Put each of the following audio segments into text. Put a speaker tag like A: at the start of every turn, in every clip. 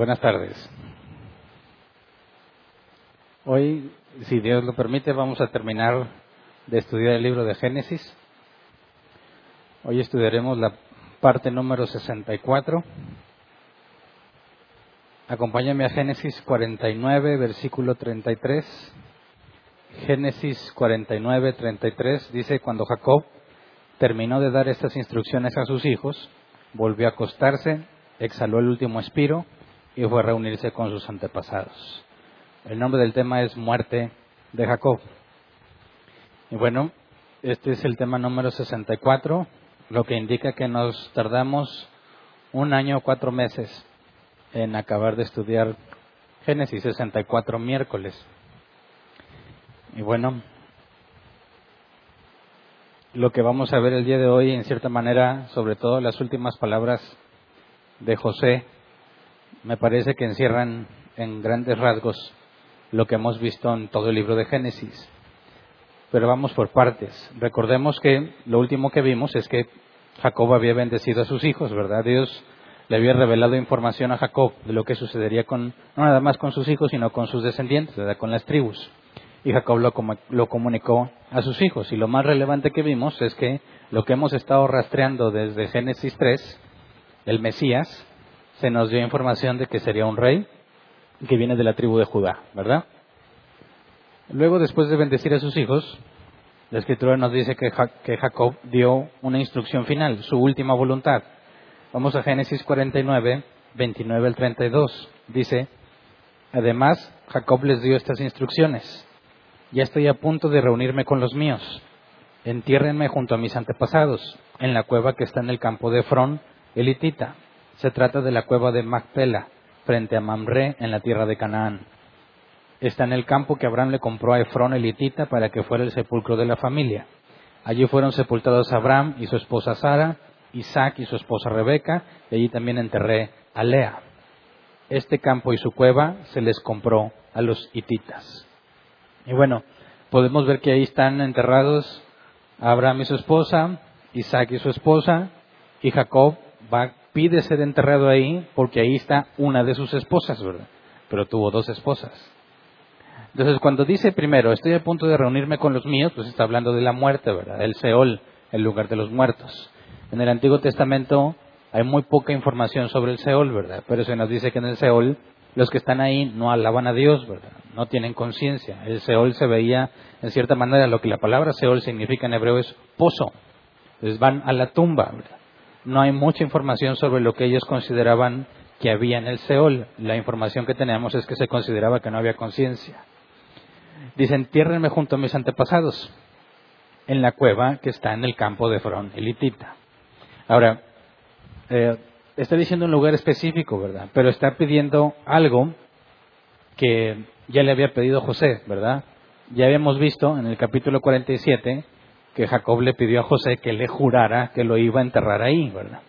A: Buenas tardes. Hoy, si Dios lo permite, vamos a terminar de estudiar el libro de Génesis. Hoy estudiaremos la parte número 64. Acompáñame a Génesis 49, versículo 33. Génesis 49, 33 dice, cuando Jacob terminó de dar estas instrucciones a sus hijos, volvió a acostarse, exhaló el último espiro y fue a reunirse con sus antepasados. El nombre del tema es Muerte de Jacob. Y bueno, este es el tema número 64, lo que indica que nos tardamos un año o cuatro meses en acabar de estudiar Génesis 64 miércoles. Y bueno, lo que vamos a ver el día de hoy, en cierta manera, sobre todo las últimas palabras de José, me parece que encierran en grandes rasgos lo que hemos visto en todo el libro de Génesis. Pero vamos por partes. Recordemos que lo último que vimos es que Jacob había bendecido a sus hijos, ¿verdad? Dios le había revelado información a Jacob de lo que sucedería con, no nada más con sus hijos, sino con sus descendientes, ¿verdad? Con las tribus. Y Jacob lo, lo comunicó a sus hijos. Y lo más relevante que vimos es que lo que hemos estado rastreando desde Génesis 3, el Mesías, se nos dio información de que sería un rey que viene de la tribu de Judá, ¿verdad? Luego, después de bendecir a sus hijos, la escritura nos dice que, Jacob dio una instrucción final, su última voluntad. Vamos a Génesis 49, 29 al 32. Dice, además, Jacob les dio estas instrucciones. Ya estoy a punto de reunirme con los míos. Entiérrenme junto a mis antepasados, en la cueva que está en el campo de Efrón, elitita se trata de la cueva de Macpela, frente a Mamre, en la tierra de Canaán. Está en el campo que Abraham le compró a Efrón elitita para que fuera el sepulcro de la familia. Allí fueron sepultados Abraham y su esposa Sara, Isaac y su esposa Rebeca, y allí también enterré a Lea. Este campo y su cueva se les compró a los hititas. Y bueno, podemos ver que ahí están enterrados Abraham y su esposa, Isaac y su esposa, y Jacob va pide ser enterrado ahí porque ahí está una de sus esposas, ¿verdad? Pero tuvo dos esposas. Entonces, cuando dice primero, estoy a punto de reunirme con los míos, pues está hablando de la muerte, ¿verdad? El Seol, el lugar de los muertos. En el Antiguo Testamento hay muy poca información sobre el Seol, ¿verdad? Pero se nos dice que en el Seol los que están ahí no alaban a Dios, ¿verdad? No tienen conciencia. El Seol se veía, en cierta manera, lo que la palabra Seol significa en hebreo es pozo. Entonces van a la tumba, ¿verdad? No hay mucha información sobre lo que ellos consideraban que había en el Seol. La información que tenemos es que se consideraba que no había conciencia. Dicen, entiérrenme junto a mis antepasados, en la cueva que está en el campo de Frón, elitita. Ahora, eh, está diciendo un lugar específico, ¿verdad? Pero está pidiendo algo que ya le había pedido José, ¿verdad? Ya habíamos visto en el capítulo 47 que Jacob le pidió a José que le jurara que lo iba a enterrar ahí, ¿verdad?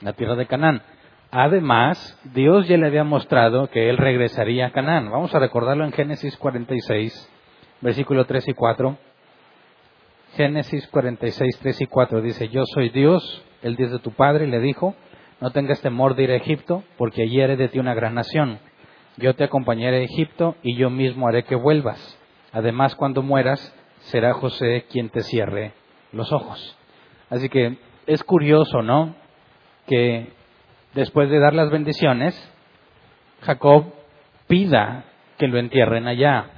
A: En la tierra de Canaán. Además, Dios ya le había mostrado que él regresaría a Canaán. Vamos a recordarlo en Génesis 46, versículo 3 y 4. Génesis 46, 3 y 4 dice, yo soy Dios, el Dios de tu padre, le dijo, no tengas temor de ir a Egipto, porque allí haré de ti una gran nación. Yo te acompañaré a Egipto y yo mismo haré que vuelvas. Además, cuando mueras, será José quien te cierre los ojos. Así que es curioso, ¿no? Que después de dar las bendiciones, Jacob pida que lo entierren allá,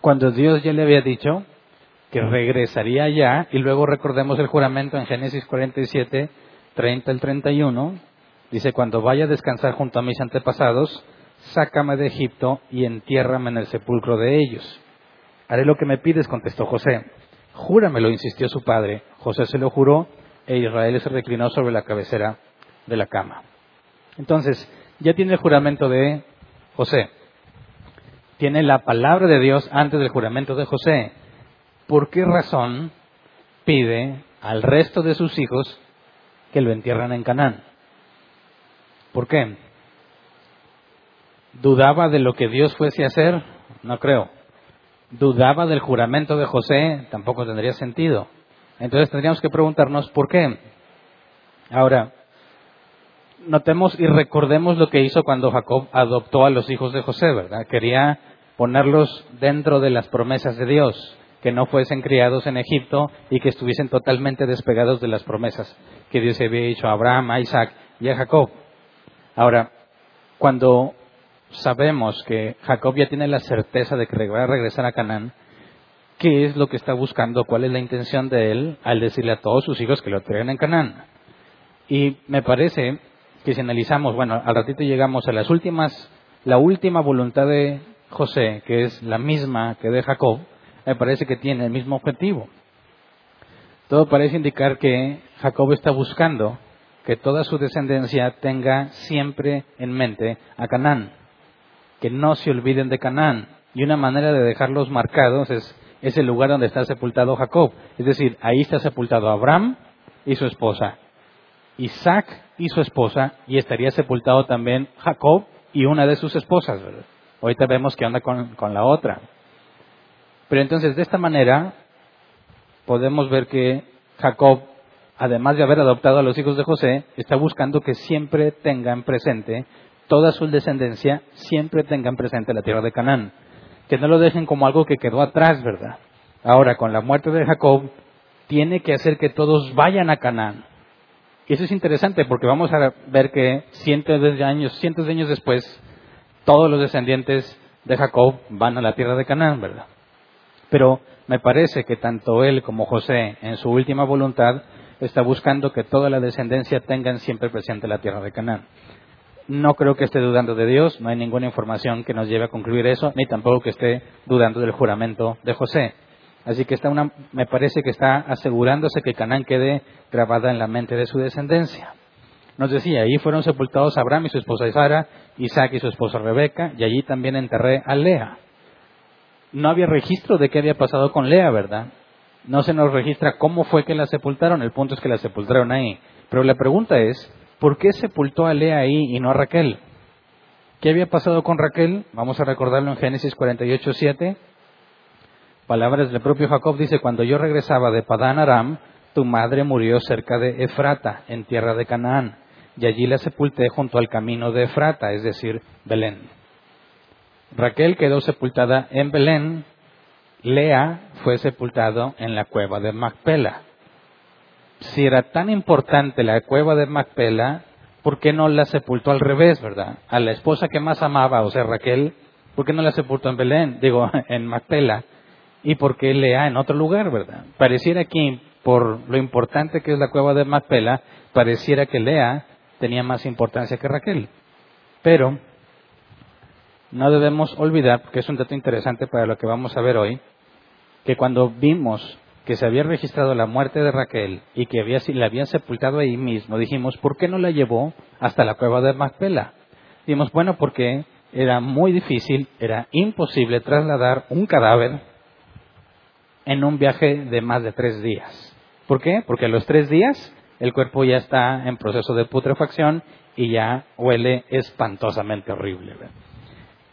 A: cuando Dios ya le había dicho que regresaría allá, y luego recordemos el juramento en Génesis 47, 30 al 31, dice, cuando vaya a descansar junto a mis antepasados, sácame de Egipto y entiérrame en el sepulcro de ellos. Haré lo que me pides, contestó José. Júramelo, insistió su padre. José se lo juró e Israel se reclinó sobre la cabecera de la cama. Entonces, ya tiene el juramento de José. Tiene la palabra de Dios antes del juramento de José. ¿Por qué razón pide al resto de sus hijos que lo entierran en Canaán? ¿Por qué? ¿Dudaba de lo que Dios fuese a hacer? No creo dudaba del juramento de José, tampoco tendría sentido. Entonces tendríamos que preguntarnos por qué. Ahora, notemos y recordemos lo que hizo cuando Jacob adoptó a los hijos de José, ¿verdad? Quería ponerlos dentro de las promesas de Dios, que no fuesen criados en Egipto y que estuviesen totalmente despegados de las promesas que Dios había dicho a Abraham, a Isaac y a Jacob. Ahora, cuando sabemos que Jacob ya tiene la certeza de que va a regresar a Canaán, ¿qué es lo que está buscando? ¿Cuál es la intención de él al decirle a todos sus hijos que lo traigan en Canaán? Y me parece que si analizamos, bueno, al ratito llegamos a las últimas, la última voluntad de José, que es la misma que de Jacob, me parece que tiene el mismo objetivo. Todo parece indicar que Jacob está buscando que toda su descendencia tenga siempre en mente a Canaán, que no se olviden de Canaán. Y una manera de dejarlos marcados es, es el lugar donde está sepultado Jacob. Es decir, ahí está sepultado Abraham y su esposa, Isaac y su esposa, y estaría sepultado también Jacob y una de sus esposas. Ahorita vemos que anda con, con la otra. Pero entonces, de esta manera, podemos ver que Jacob, además de haber adoptado a los hijos de José, está buscando que siempre tengan presente, toda su descendencia, siempre tengan presente la tierra de Canaán. Que no lo dejen como algo que quedó atrás, ¿verdad? Ahora, con la muerte de Jacob, tiene que hacer que todos vayan a Canaán. Y eso es interesante porque vamos a ver que cientos de años, cientos de años después, todos los descendientes de Jacob van a la tierra de Canaán, ¿verdad? Pero me parece que tanto él como José, en su última voluntad, está buscando que toda la descendencia tengan siempre presente la tierra de Canaán. No creo que esté dudando de Dios, no hay ninguna información que nos lleve a concluir eso, ni tampoco que esté dudando del juramento de José. Así que está una, me parece que está asegurándose que Canaán quede grabada en la mente de su descendencia. Nos decía, allí fueron sepultados Abraham y su esposa Sara, Isaac y su esposa Rebeca, y allí también enterré a Lea. No había registro de qué había pasado con Lea, ¿verdad? No se nos registra cómo fue que la sepultaron, el punto es que la sepultaron ahí. Pero la pregunta es, ¿por qué sepultó a Lea ahí y no a Raquel? ¿Qué había pasado con Raquel? Vamos a recordarlo en Génesis 48, 7. Palabras del propio Jacob dice, cuando yo regresaba de Padán Aram, tu madre murió cerca de Efrata, en tierra de Canaán, y allí la sepulté junto al camino de Efrata, es decir, Belén. Raquel quedó sepultada en Belén, Lea fue sepultado en la cueva de Macpela. Si era tan importante la cueva de Macpela, ¿por qué no la sepultó al revés, verdad? A la esposa que más amaba, o sea, Raquel, ¿por qué no la sepultó en Belén? Digo, en Macpela y por qué Lea en otro lugar, ¿verdad? Pareciera aquí, por lo importante que es la cueva de Macpela, pareciera que Lea tenía más importancia que Raquel. Pero no debemos olvidar, porque es un dato interesante para lo que vamos a ver hoy, que cuando vimos que se había registrado la muerte de Raquel y que había, la habían sepultado ahí mismo, dijimos, ¿por qué no la llevó hasta la cueva de Macpela? Dijimos, bueno, porque era muy difícil, era imposible trasladar un cadáver en un viaje de más de tres días. ¿Por qué? Porque a los tres días el cuerpo ya está en proceso de putrefacción y ya huele espantosamente horrible.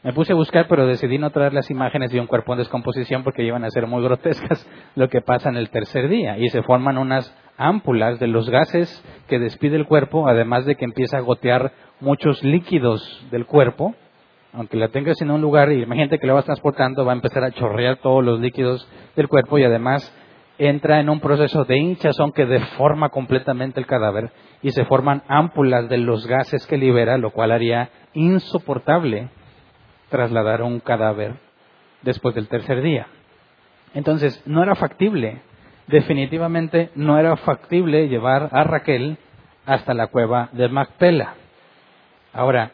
A: Me puse a buscar, pero decidí no traer las imágenes de un cuerpo en descomposición porque iban a ser muy grotescas lo que pasa en el tercer día. Y se forman unas ámpulas de los gases que despide el cuerpo, además de que empieza a gotear muchos líquidos del cuerpo aunque la tengas en un lugar y imagínate que la vas transportando, va a empezar a chorrear todos los líquidos del cuerpo y además entra en un proceso de hinchazón que deforma completamente el cadáver y se forman ámpulas de los gases que libera, lo cual haría insoportable trasladar un cadáver después del tercer día. Entonces, no era factible, definitivamente no era factible llevar a Raquel hasta la cueva de Macpela. Ahora,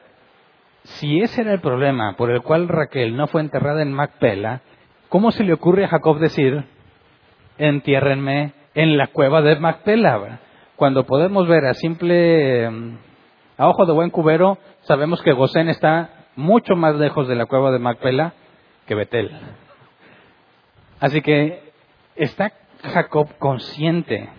A: si ese era el problema por el cual Raquel no fue enterrada en Macpela, ¿cómo se le ocurre a Jacob decir, entiérrenme en la cueva de Macpela? Cuando podemos ver a simple, mm, a ojo de buen cubero, sabemos que Gosén está mucho más lejos de la cueva de Macpela que Betel. Así que está Jacob consciente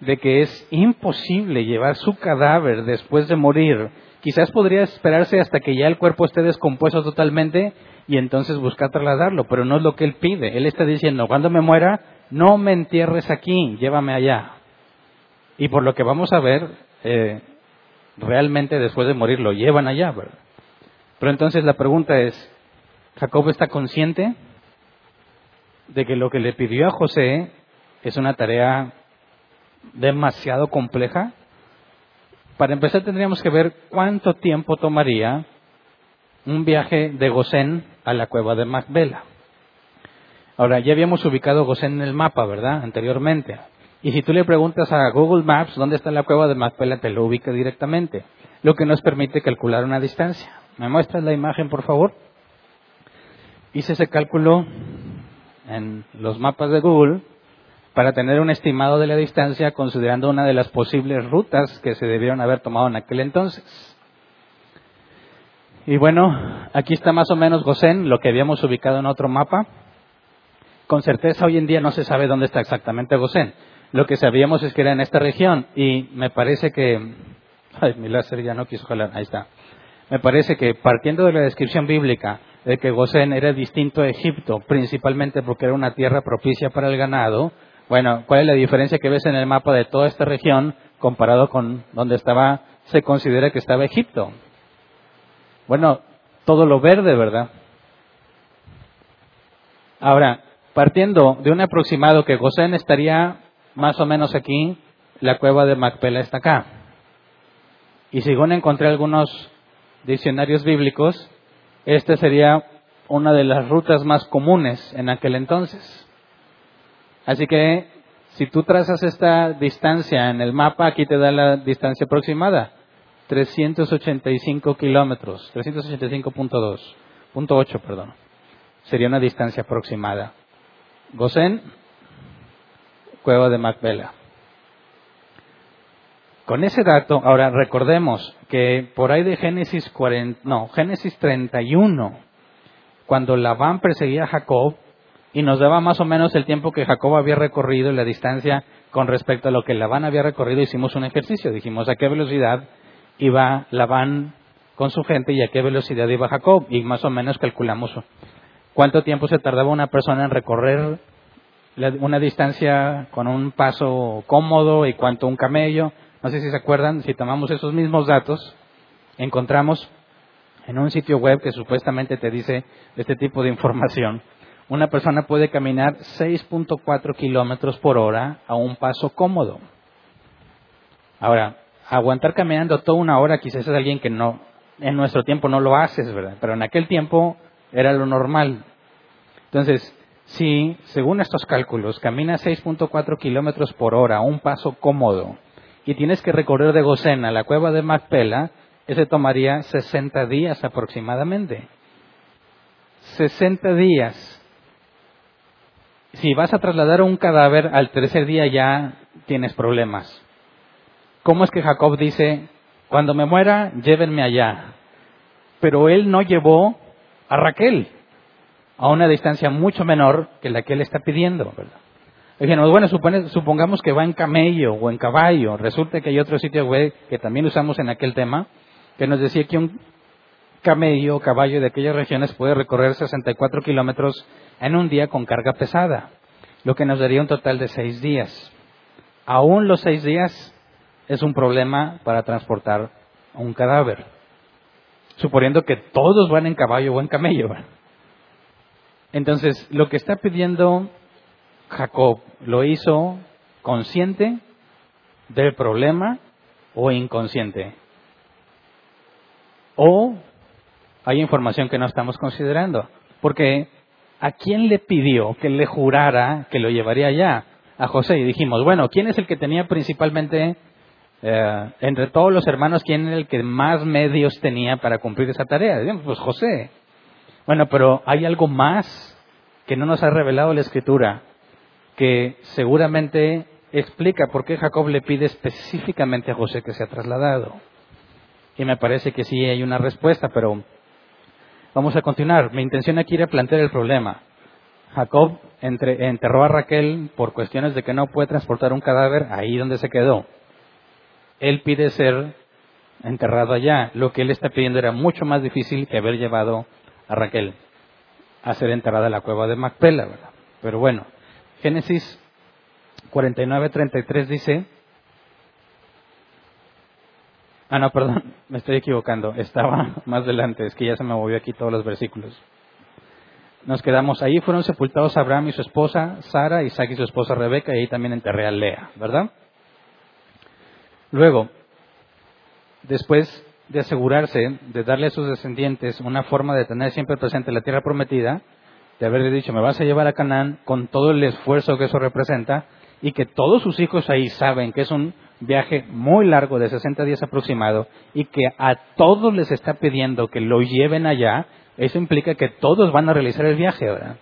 A: de que es imposible llevar su cadáver después de morir Quizás podría esperarse hasta que ya el cuerpo esté descompuesto totalmente y entonces buscar trasladarlo, pero no es lo que él pide. Él está diciendo, cuando me muera, no me entierres aquí, llévame allá. Y por lo que vamos a ver, eh, realmente después de morir lo llevan allá, ¿verdad? Pero entonces la pregunta es, ¿Jacob está consciente de que lo que le pidió a José es una tarea demasiado compleja? Para empezar tendríamos que ver cuánto tiempo tomaría un viaje de Gosén a la cueva de Macbela. Ahora, ya habíamos ubicado Gosén en el mapa, ¿verdad? Anteriormente. Y si tú le preguntas a Google Maps dónde está la cueva de Macbela, te lo ubica directamente, lo que nos permite calcular una distancia. ¿Me muestras la imagen, por favor? Hice ese cálculo en los mapas de Google para tener un estimado de la distancia considerando una de las posibles rutas que se debieron haber tomado en aquel entonces. Y bueno, aquí está más o menos Gosén, lo que habíamos ubicado en otro mapa. Con certeza hoy en día no se sabe dónde está exactamente Gosén. Lo que sabíamos es que era en esta región y me parece que... Ay, mi láser ya no quiso jalar, ahí está. Me parece que partiendo de la descripción bíblica de que Gosén era distinto a Egipto, principalmente porque era una tierra propicia para el ganado, bueno, ¿cuál es la diferencia que ves en el mapa de toda esta región comparado con donde estaba, se considera que estaba Egipto? Bueno, todo lo verde, ¿verdad? Ahora, partiendo de un aproximado que Gosén estaría más o menos aquí, la cueva de Macpela está acá. Y según encontré algunos diccionarios bíblicos, esta sería una de las rutas más comunes en aquel entonces. Así que si tú trazas esta distancia en el mapa, aquí te da la distancia aproximada. 385 kilómetros, 385.2, punto 8, perdón. Sería una distancia aproximada. Gosén, Cueva de Macbela. Con ese dato, ahora recordemos que por ahí de Génesis 40, no, Génesis 31, cuando Labán perseguía a Jacob, y nos daba más o menos el tiempo que Jacob había recorrido y la distancia con respecto a lo que Labán había recorrido. Hicimos un ejercicio, dijimos a qué velocidad iba Labán con su gente y a qué velocidad iba Jacob y más o menos calculamos cuánto tiempo se tardaba una persona en recorrer una distancia con un paso cómodo y cuánto un camello. No sé si se acuerdan, si tomamos esos mismos datos, encontramos en un sitio web que supuestamente te dice este tipo de información, una persona puede caminar 6.4 kilómetros por hora a un paso cómodo. Ahora, aguantar caminando toda una hora quizás es alguien que no, en nuestro tiempo no lo haces, ¿verdad? Pero en aquel tiempo era lo normal. Entonces, si según estos cálculos caminas 6.4 kilómetros por hora a un paso cómodo y tienes que recorrer de Gosén a la cueva de Macpela, ese tomaría 60 días aproximadamente. 60 días si vas a trasladar un cadáver al tercer día ya tienes problemas. ¿Cómo es que Jacob dice, cuando me muera, llévenme allá? Pero él no llevó a Raquel a una distancia mucho menor que la que él está pidiendo. Dijimos, bueno, supongamos que va en camello o en caballo. Resulta que hay otro sitio web que también usamos en aquel tema, que nos decía que un camello o caballo de aquellas regiones puede recorrer 64 kilómetros en un día con carga pesada, lo que nos daría un total de seis días. Aún los seis días es un problema para transportar un cadáver, suponiendo que todos van en caballo o en camello. Entonces, lo que está pidiendo Jacob, ¿lo hizo consciente del problema o inconsciente? O hay información que no estamos considerando. Porque ¿a quién le pidió que le jurara que lo llevaría allá? A José. Y dijimos, bueno, ¿quién es el que tenía principalmente, eh, entre todos los hermanos, quién era el que más medios tenía para cumplir esa tarea? Dijimos, pues José. Bueno, pero hay algo más que no nos ha revelado la escritura, que seguramente explica por qué Jacob le pide específicamente a José que sea trasladado. Y me parece que sí hay una respuesta, pero Vamos a continuar. Mi intención aquí era plantear el problema. Jacob enterró a Raquel por cuestiones de que no puede transportar un cadáver ahí donde se quedó. Él pide ser enterrado allá. Lo que él está pidiendo era mucho más difícil que haber llevado a Raquel a ser enterrada en la cueva de Macpela, ¿verdad? Pero bueno, Génesis 49, 33 dice, Ah, no, perdón, me estoy equivocando. Estaba más adelante, es que ya se me movió aquí todos los versículos. Nos quedamos ahí, fueron sepultados Abraham y su esposa Sara, Isaac y su esposa Rebeca, y ahí también enterré a Lea, ¿verdad? Luego, después de asegurarse de darle a sus descendientes una forma de tener siempre presente la tierra prometida, de haberle dicho, me vas a llevar a Canaán con todo el esfuerzo que eso representa, y que todos sus hijos ahí saben que es un viaje muy largo de 60 días aproximado y que a todos les está pidiendo que lo lleven allá, eso implica que todos van a realizar el viaje, ¿verdad?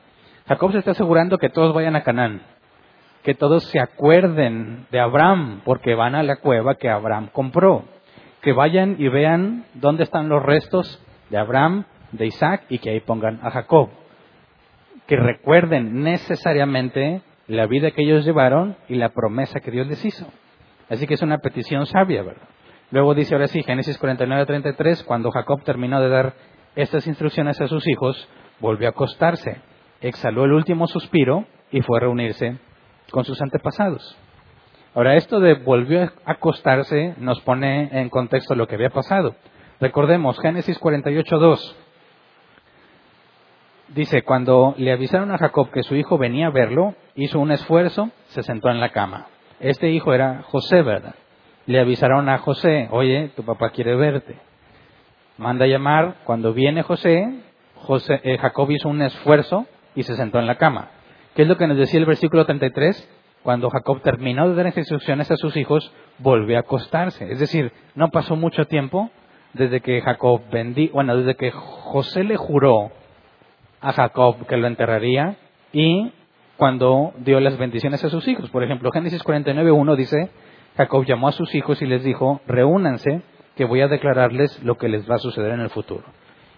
A: Jacob se está asegurando que todos vayan a Canaán, que todos se acuerden de Abraham, porque van a la cueva que Abraham compró, que vayan y vean dónde están los restos de Abraham, de Isaac, y que ahí pongan a Jacob. Que recuerden necesariamente la vida que ellos llevaron y la promesa que Dios les hizo. Así que es una petición sabia, ¿verdad? Luego dice ahora sí, Génesis 49-33, cuando Jacob terminó de dar estas instrucciones a sus hijos, volvió a acostarse, exhaló el último suspiro y fue a reunirse con sus antepasados. Ahora, esto de volvió a acostarse nos pone en contexto lo que había pasado. Recordemos, Génesis 48.2 dice, cuando le avisaron a Jacob que su hijo venía a verlo, hizo un esfuerzo, se sentó en la cama. Este hijo era José, ¿verdad? Le avisaron a José, oye, tu papá quiere verte. Manda a llamar, cuando viene José, José eh, Jacob hizo un esfuerzo y se sentó en la cama. ¿Qué es lo que nos decía el versículo 33? Cuando Jacob terminó de dar instrucciones a sus hijos, volvió a acostarse. Es decir, no pasó mucho tiempo desde que Jacob vendí, bueno, desde que José le juró a Jacob que lo enterraría y cuando dio las bendiciones a sus hijos. Por ejemplo, Génesis 49.1 dice, Jacob llamó a sus hijos y les dijo, reúnanse, que voy a declararles lo que les va a suceder en el futuro.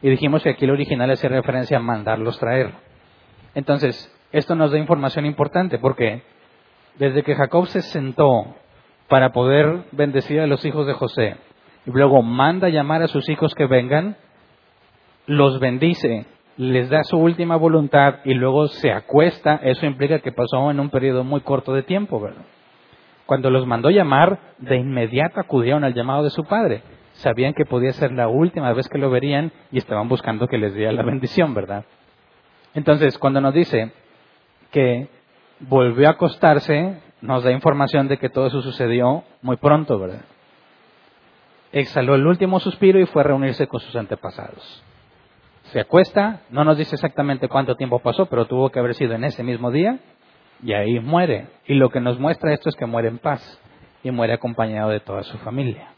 A: Y dijimos que aquí el original hace referencia a mandarlos traer. Entonces, esto nos da información importante porque desde que Jacob se sentó para poder bendecir a los hijos de José y luego manda llamar a sus hijos que vengan, los bendice les da su última voluntad y luego se acuesta, eso implica que pasó en un periodo muy corto de tiempo, ¿verdad? Cuando los mandó llamar, de inmediato acudieron al llamado de su padre. Sabían que podía ser la última vez que lo verían y estaban buscando que les diera la bendición, ¿verdad? Entonces, cuando nos dice que volvió a acostarse, nos da información de que todo eso sucedió muy pronto, ¿verdad? Exhaló el último suspiro y fue a reunirse con sus antepasados se acuesta, no nos dice exactamente cuánto tiempo pasó, pero tuvo que haber sido en ese mismo día, y ahí muere. Y lo que nos muestra esto es que muere en paz y muere acompañado de toda su familia.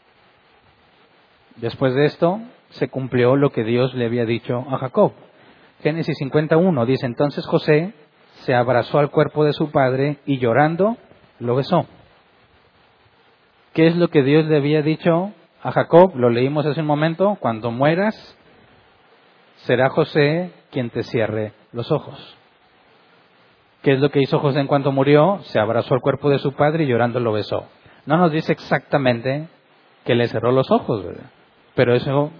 A: Después de esto, se cumplió lo que Dios le había dicho a Jacob. Génesis 51 dice, entonces José se abrazó al cuerpo de su padre y llorando lo besó. ¿Qué es lo que Dios le había dicho a Jacob? Lo leímos hace un momento, cuando mueras, será José quien te cierre los ojos. ¿Qué es lo que hizo José en cuanto murió? Se abrazó al cuerpo de su padre y llorando lo besó. No nos dice exactamente que le cerró los ojos, ¿verdad? Pero eso,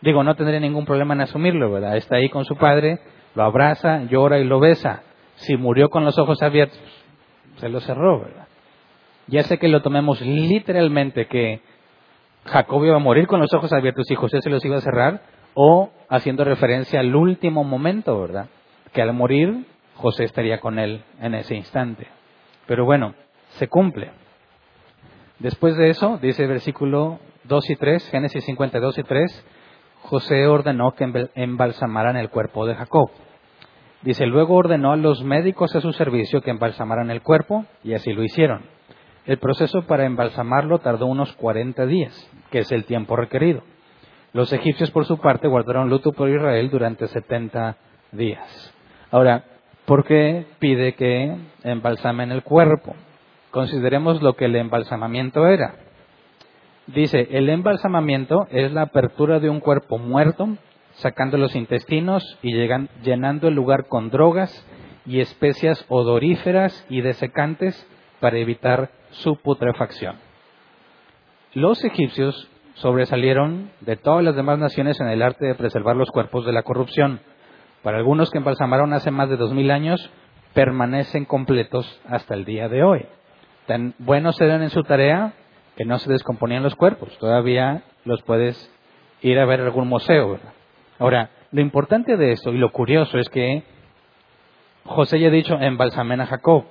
A: digo, no tendría ningún problema en asumirlo, ¿verdad? Está ahí con su padre, lo abraza, llora y lo besa. Si murió con los ojos abiertos, se lo cerró, ¿verdad? Ya sé que lo tomemos literalmente que Jacob iba a morir con los ojos abiertos y José se los iba a cerrar, o haciendo referencia al último momento, ¿verdad? Que al morir José estaría con él en ese instante. Pero bueno, se cumple. Después de eso, dice el versículo 2 y 3, Génesis 52 y 3, José ordenó que embalsamaran el cuerpo de Jacob. Dice, luego ordenó a los médicos a su servicio que embalsamaran el cuerpo, y así lo hicieron. El proceso para embalsamarlo tardó unos 40 días, que es el tiempo requerido. Los egipcios, por su parte, guardaron luto por Israel durante 70 días. Ahora, ¿por qué pide que embalsamen el cuerpo? Consideremos lo que el embalsamamiento era. Dice, el embalsamamiento es la apertura de un cuerpo muerto, sacando los intestinos y llenando el lugar con drogas y especias odoríferas y desecantes para evitar su putrefacción. Los egipcios sobresalieron de todas las demás naciones en el arte de preservar los cuerpos de la corrupción. Para algunos que embalsamaron hace más de dos mil años, permanecen completos hasta el día de hoy. Tan buenos eran en su tarea que no se descomponían los cuerpos. Todavía los puedes ir a ver algún museo. Ahora, lo importante de esto y lo curioso es que José ya ha dicho embalsamen a Jacob,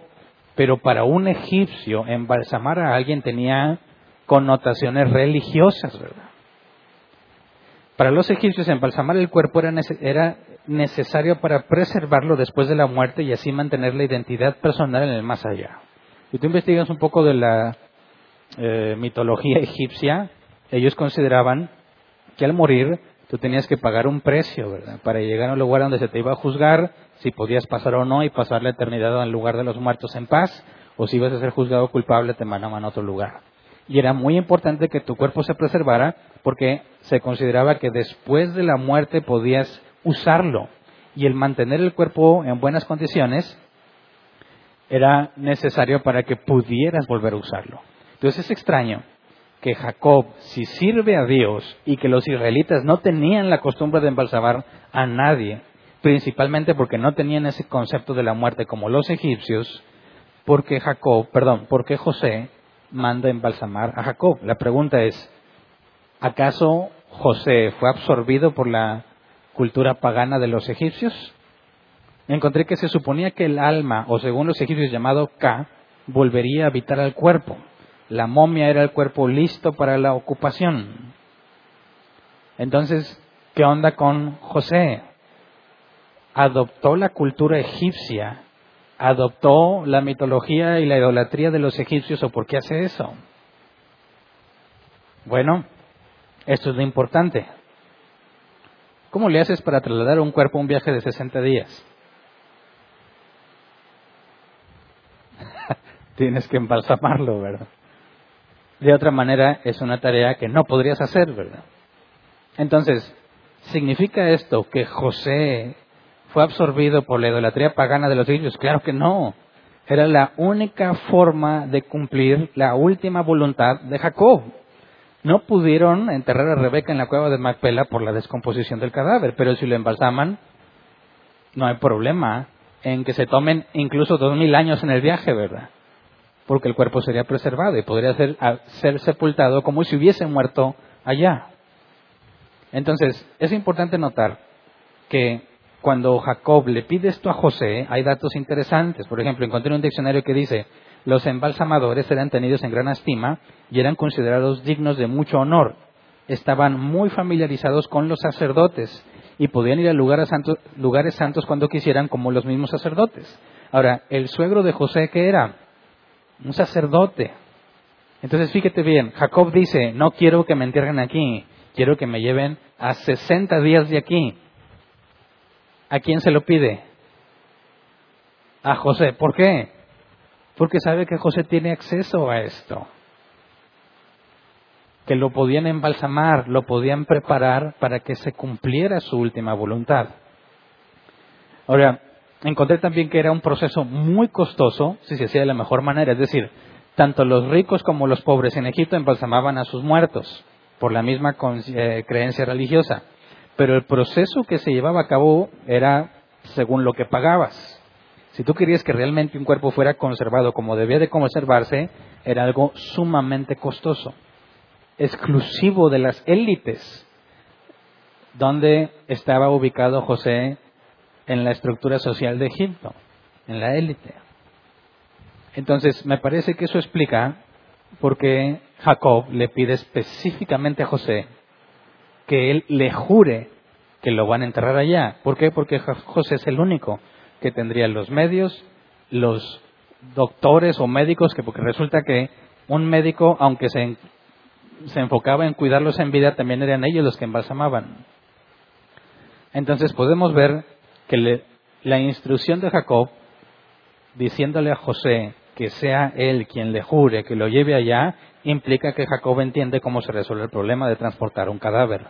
A: pero para un egipcio embalsamar a alguien tenía connotaciones religiosas, ¿verdad? Para los egipcios embalsamar el cuerpo era, era necesario para preservarlo después de la muerte y así mantener la identidad personal en el más allá. Si tú investigas un poco de la eh, mitología egipcia, ellos consideraban que al morir tú tenías que pagar un precio, ¿verdad? Para llegar a un lugar donde se te iba a juzgar si podías pasar o no y pasar la eternidad en lugar de los muertos en paz, o si ibas a ser juzgado culpable te mandaban a otro lugar. Y era muy importante que tu cuerpo se preservara porque se consideraba que después de la muerte podías usarlo. Y el mantener el cuerpo en buenas condiciones era necesario para que pudieras volver a usarlo. Entonces es extraño que Jacob, si sirve a Dios y que los israelitas no tenían la costumbre de embalsamar a nadie, principalmente porque no tenían ese concepto de la muerte como los egipcios, porque Jacob, perdón, porque José manda embalsamar a Jacob. La pregunta es, ¿acaso José fue absorbido por la cultura pagana de los egipcios? Encontré que se suponía que el alma, o según los egipcios llamado Ka, volvería a habitar al cuerpo. La momia era el cuerpo listo para la ocupación. Entonces, ¿qué onda con José? Adoptó la cultura egipcia, adoptó la mitología y la idolatría de los egipcios, ¿o por qué hace eso? Bueno, esto es lo importante. ¿Cómo le haces para trasladar un cuerpo un viaje de 60 días? Tienes que embalsamarlo, ¿verdad? De otra manera, es una tarea que no podrías hacer, ¿verdad? Entonces, ¿significa esto que José fue absorbido por la idolatría pagana de los egipcios? Claro que no. Era la única forma de cumplir la última voluntad de Jacob. No pudieron enterrar a Rebeca en la cueva de Macpela por la descomposición del cadáver, pero si lo embalsaman, no hay problema en que se tomen incluso dos mil años en el viaje, ¿verdad? porque el cuerpo sería preservado y podría ser, ser sepultado como si hubiese muerto allá. Entonces, es importante notar que cuando Jacob le pide esto a José, hay datos interesantes. Por ejemplo, encontré un diccionario que dice, los embalsamadores eran tenidos en gran estima y eran considerados dignos de mucho honor. Estaban muy familiarizados con los sacerdotes y podían ir a lugares santos, lugares santos cuando quisieran, como los mismos sacerdotes. Ahora, el suegro de José, ¿qué era? un sacerdote. Entonces fíjate bien, Jacob dice, no quiero que me entierren aquí, quiero que me lleven a 60 días de aquí. ¿A quién se lo pide? A José. ¿Por qué? Porque sabe que José tiene acceso a esto. Que lo podían embalsamar, lo podían preparar para que se cumpliera su última voluntad. Ahora, encontré también que era un proceso muy costoso si se hacía de la mejor manera. Es decir, tanto los ricos como los pobres en Egipto embalsamaban a sus muertos por la misma eh, creencia religiosa. Pero el proceso que se llevaba a cabo era según lo que pagabas. Si tú querías que realmente un cuerpo fuera conservado como debía de conservarse, era algo sumamente costoso, exclusivo de las élites, donde estaba ubicado José en la estructura social de Egipto, en la élite. Entonces, me parece que eso explica por qué Jacob le pide específicamente a José que él le jure que lo van a enterrar allá. ¿Por qué? Porque José es el único que tendría los medios, los doctores o médicos, que porque resulta que un médico, aunque se, se enfocaba en cuidarlos en vida, también eran ellos los que embalsamaban. Entonces podemos ver que la instrucción de Jacob, diciéndole a José que sea él quien le jure que lo lleve allá, implica que Jacob entiende cómo se resuelve el problema de transportar un cadáver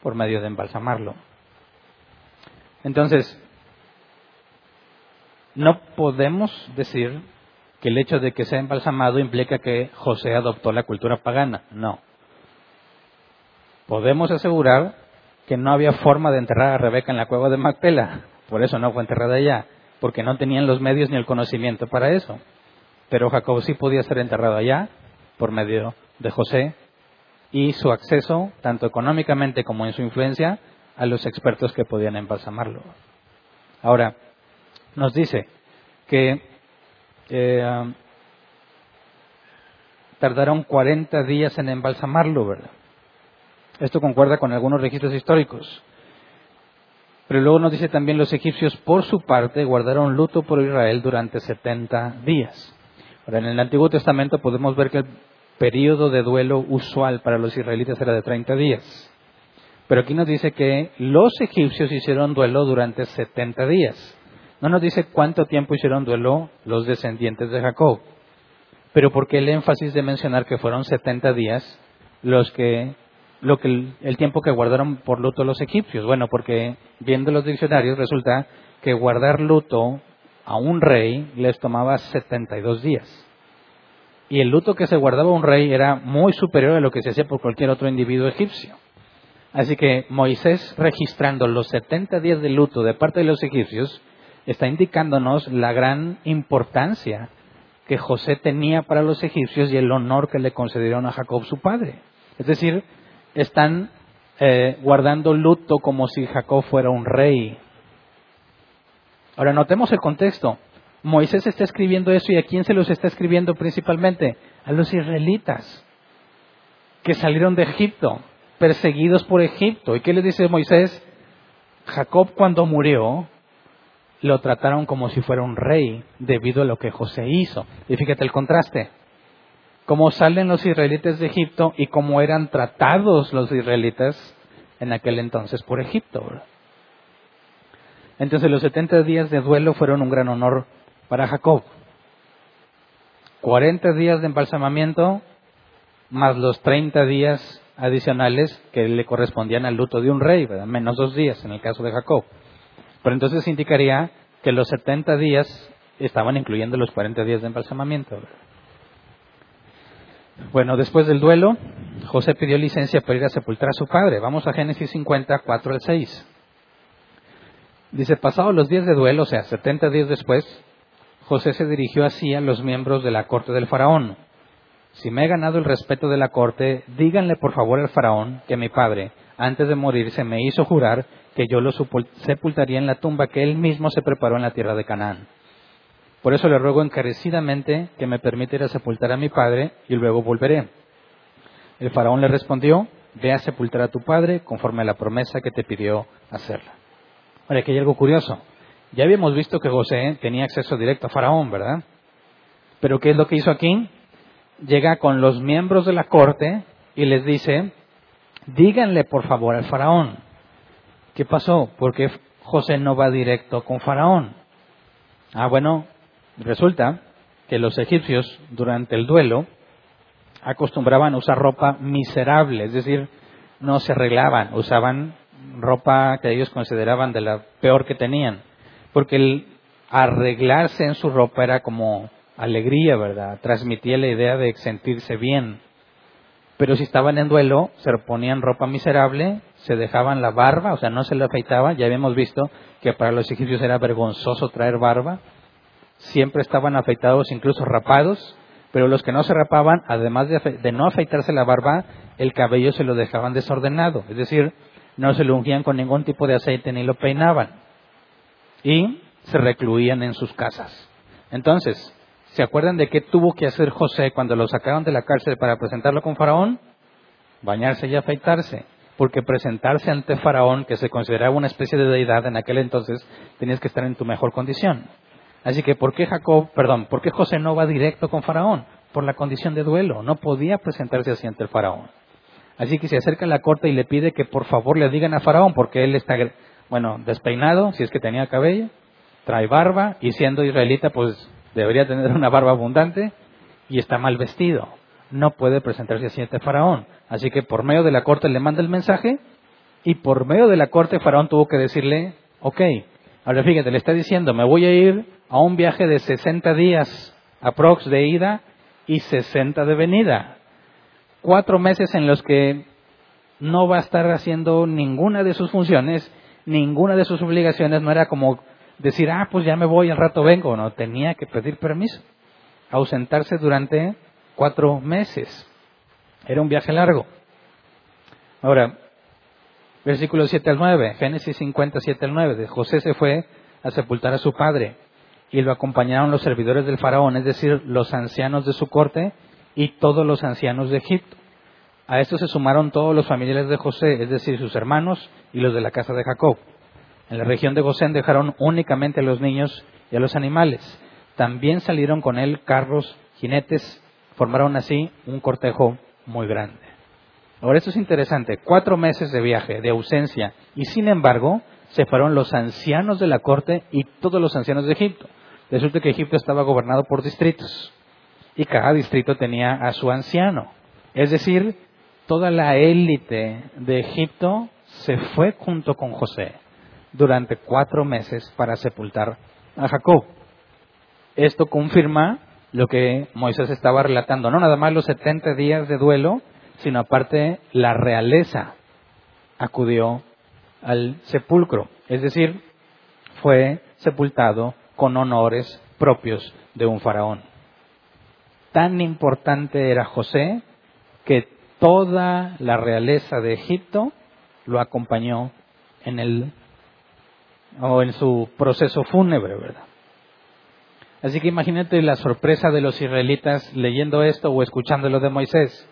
A: por medio de embalsamarlo. Entonces, no podemos decir que el hecho de que sea embalsamado implica que José adoptó la cultura pagana. No. Podemos asegurar que no había forma de enterrar a Rebeca en la cueva de Macpela. Por eso no fue enterrada allá, porque no tenían los medios ni el conocimiento para eso. Pero Jacob sí podía ser enterrado allá por medio de José y su acceso, tanto económicamente como en su influencia, a los expertos que podían embalsamarlo. Ahora, nos dice que eh, tardaron 40 días en embalsamarlo, ¿verdad? Esto concuerda con algunos registros históricos. Pero luego nos dice también los egipcios, por su parte, guardaron luto por Israel durante 70 días. En el Antiguo Testamento podemos ver que el periodo de duelo usual para los israelitas era de 30 días. Pero aquí nos dice que los egipcios hicieron duelo durante 70 días. No nos dice cuánto tiempo hicieron duelo los descendientes de Jacob. Pero ¿por qué el énfasis de mencionar que fueron 70 días los que, lo que el, tiempo que guardaron por luto los egipcios? Bueno, porque viendo los diccionarios resulta que guardar luto a un rey les tomaba 72 días. Y el luto que se guardaba un rey era muy superior a lo que se hacía por cualquier otro individuo egipcio. Así que Moisés registrando los 70 días de luto de parte de los egipcios está indicándonos la gran importancia que José tenía para los egipcios y el honor que le concedieron a Jacob su padre. Es decir, están eh, guardando luto como si Jacob fuera un rey. Ahora notemos el contexto. Moisés está escribiendo eso y a quién se los está escribiendo principalmente? A los israelitas que salieron de Egipto, perseguidos por Egipto. ¿Y qué le dice Moisés? Jacob cuando murió lo trataron como si fuera un rey debido a lo que José hizo. Y fíjate el contraste. Cómo salen los israelitas de Egipto y cómo eran tratados los israelitas en aquel entonces por Egipto. Entonces los 70 días de duelo fueron un gran honor para Jacob. 40 días de embalsamamiento más los 30 días adicionales que le correspondían al luto de un rey, menos dos días en el caso de Jacob. Pero entonces indicaría que los 70 días estaban incluyendo los 40 días de embalsamamiento. Bueno, después del duelo, José pidió licencia para ir a sepultar a su padre. Vamos a Génesis 50, 4 al 6. Dice, pasados los días de duelo, o sea, 70 días después, José se dirigió así a los miembros de la corte del faraón. Si me he ganado el respeto de la corte, díganle por favor al faraón que mi padre, antes de morirse, me hizo jurar que yo lo sepultaría en la tumba que él mismo se preparó en la tierra de Canaán. Por eso le ruego encarecidamente que me permita sepultar a mi padre y luego volveré. El faraón le respondió, ve a sepultar a tu padre conforme a la promesa que te pidió hacerla. Ahora, aquí hay algo curioso. Ya habíamos visto que José tenía acceso directo a Faraón, ¿verdad? Pero ¿qué es lo que hizo aquí? Llega con los miembros de la corte y les dice, díganle por favor al Faraón. ¿Qué pasó? Porque José no va directo con Faraón. Ah, bueno, resulta que los egipcios durante el duelo acostumbraban a usar ropa miserable, es decir, no se arreglaban, usaban ropa que ellos consideraban de la peor que tenían porque el arreglarse en su ropa era como alegría, ¿verdad? Transmitía la idea de sentirse bien. Pero si estaban en duelo, se ponían ropa miserable, se dejaban la barba, o sea, no se la afeitaban. Ya habíamos visto que para los egipcios era vergonzoso traer barba. Siempre estaban afeitados, incluso rapados. Pero los que no se rapaban, además de, de no afeitarse la barba, el cabello se lo dejaban desordenado. Es decir, no se lo ungían con ningún tipo de aceite ni lo peinaban y se recluían en sus casas. Entonces, ¿se acuerdan de qué tuvo que hacer José cuando lo sacaron de la cárcel para presentarlo con Faraón? Bañarse y afeitarse. Porque presentarse ante Faraón, que se consideraba una especie de deidad en aquel entonces, tenías que estar en tu mejor condición. Así que, ¿por qué Jacob, perdón, por qué José no va directo con Faraón? Por la condición de duelo. No podía presentarse así ante el Faraón. Así que se acerca a la corte y le pide que por favor le digan a Faraón, porque él está bueno, despeinado, si es que tenía cabello, trae barba y siendo israelita pues debería tener una barba abundante y está mal vestido. No puede presentarse así ante Faraón. Así que por medio de la corte le manda el mensaje y por medio de la corte Faraón tuvo que decirle, ok, ahora fíjate, le está diciendo, me voy a ir a un viaje de 60 días aprox de ida y 60 de venida. Cuatro meses en los que no va a estar haciendo ninguna de sus funciones ninguna de sus obligaciones no era como decir, ah, pues ya me voy, al rato vengo. No, tenía que pedir permiso, ausentarse durante cuatro meses. Era un viaje largo. Ahora, versículos 7 al 9, Génesis 57 al 9, de José se fue a sepultar a su padre y lo acompañaron los servidores del faraón, es decir, los ancianos de su corte y todos los ancianos de Egipto. A esto se sumaron todos los familiares de José, es decir, sus hermanos y los de la casa de Jacob. En la región de Gosén dejaron únicamente a los niños y a los animales. También salieron con él carros, jinetes, formaron así un cortejo muy grande. Ahora esto es interesante, cuatro meses de viaje, de ausencia, y sin embargo se fueron los ancianos de la corte y todos los ancianos de Egipto. Resulta que Egipto estaba gobernado por distritos y cada distrito tenía a su anciano. Es decir, toda la élite de Egipto se fue junto con José durante cuatro meses para sepultar a Jacob. Esto confirma lo que Moisés estaba relatando, no nada más los 70 días de duelo, sino aparte la realeza acudió al sepulcro, es decir, fue sepultado con honores propios de un faraón. Tan importante era José que toda la realeza de Egipto lo acompañó en el o en su proceso fúnebre, ¿verdad? Así que imagínate la sorpresa de los israelitas leyendo esto o escuchando lo de Moisés.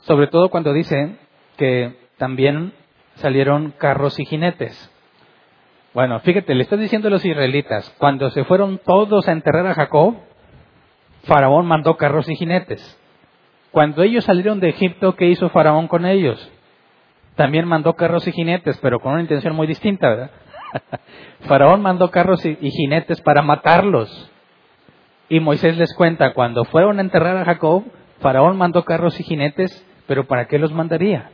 A: Sobre todo cuando dice que también salieron carros y jinetes. Bueno, fíjate, le está diciendo a los israelitas, cuando se fueron todos a enterrar a Jacob, Faraón mandó carros y jinetes. Cuando ellos salieron de Egipto, ¿qué hizo Faraón con ellos? También mandó carros y jinetes, pero con una intención muy distinta, ¿verdad? Faraón mandó carros y, jinetes para matarlos. Y Moisés les cuenta, cuando fueron a enterrar a Jacob, Faraón mandó carros y jinetes, pero ¿para qué los mandaría?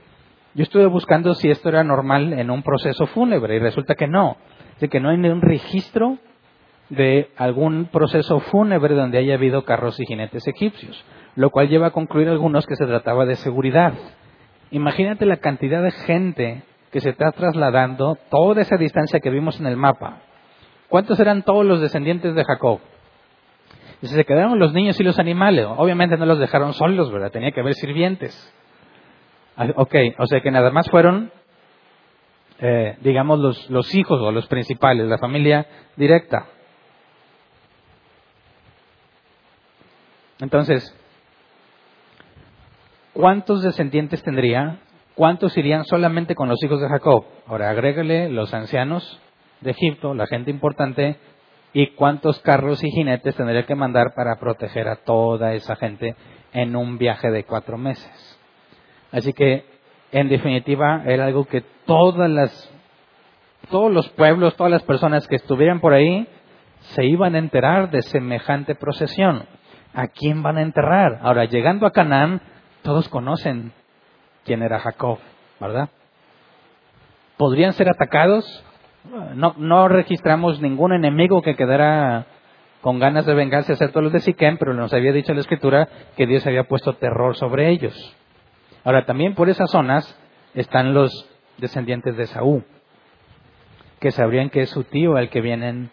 A: Yo estuve buscando si esto era normal en un proceso fúnebre y resulta que no. De que no hay un registro de algún proceso fúnebre donde haya habido carros y jinetes egipcios, lo cual lleva a concluir algunos que se trataba de seguridad. Imagínate la cantidad de gente que se está trasladando toda esa distancia que vimos en el mapa. ¿Cuántos eran todos los descendientes de Jacob? Y se quedaron los niños y los animales. Obviamente no los dejaron solos, ¿verdad? Tenía que haber sirvientes. Ah, ok, o sea que nada más fueron, eh, digamos, los, los hijos o los principales, la familia directa. Entonces, ¿cuántos descendientes tendría? ¿Cuántos irían solamente con los hijos de Jacob? Ahora agrégale los ancianos de Egipto, la gente importante, y cuántos carros y jinetes tendría que mandar para proteger a toda esa gente en un viaje de cuatro meses. Así que, en definitiva, era algo que todas las, todos los pueblos, todas las personas que estuvieran por ahí, se iban a enterar de semejante procesión. ¿A quién van a enterrar? Ahora, llegando a Canaán, todos conocen quién era Jacob, ¿verdad? ¿Podrían ser atacados? No, no registramos ningún enemigo que quedara con ganas de vengarse, excepto los de Siquem, pero nos había dicho la Escritura que Dios había puesto terror sobre ellos. Ahora, también por esas zonas están los descendientes de Saúl, que sabrían que es su tío el que vienen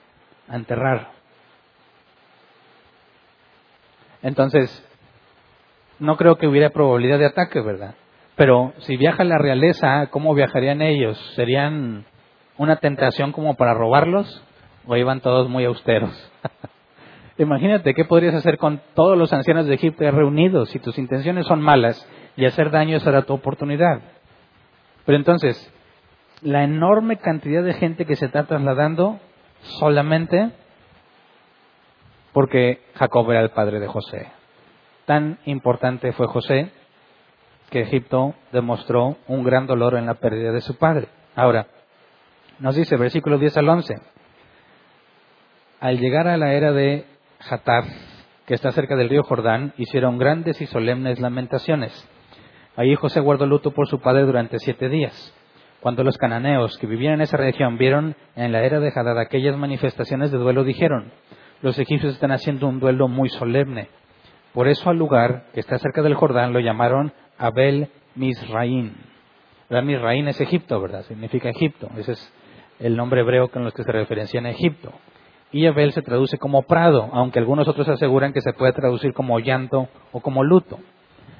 A: a enterrar. Entonces, no creo que hubiera probabilidad de ataque, ¿verdad? Pero si viaja la realeza, ¿cómo viajarían ellos? ¿Serían una tentación como para robarlos? ¿O iban todos muy austeros? Imagínate qué podrías hacer con todos los ancianos de Egipto reunidos si tus intenciones son malas y hacer daño será tu oportunidad. Pero entonces, la enorme cantidad de gente que se está trasladando solamente porque Jacob era el padre de José. Tan importante fue José que Egipto demostró un gran dolor en la pérdida de su padre. Ahora, nos dice versículo 10 al 11, al llegar a la era de Hatar, que está cerca del río Jordán, hicieron grandes y solemnes lamentaciones Ahí José guardó luto por su padre durante siete días. Cuando los cananeos que vivían en esa región vieron en la era de Hadad aquellas manifestaciones de duelo, dijeron, los egipcios están haciendo un duelo muy solemne. Por eso al lugar que está cerca del Jordán lo llamaron Abel Misraín. La Misraín es Egipto, ¿verdad? Significa Egipto. Ese es el nombre hebreo con los que se referencian a Egipto. Y Abel se traduce como prado, aunque algunos otros aseguran que se puede traducir como llanto o como luto.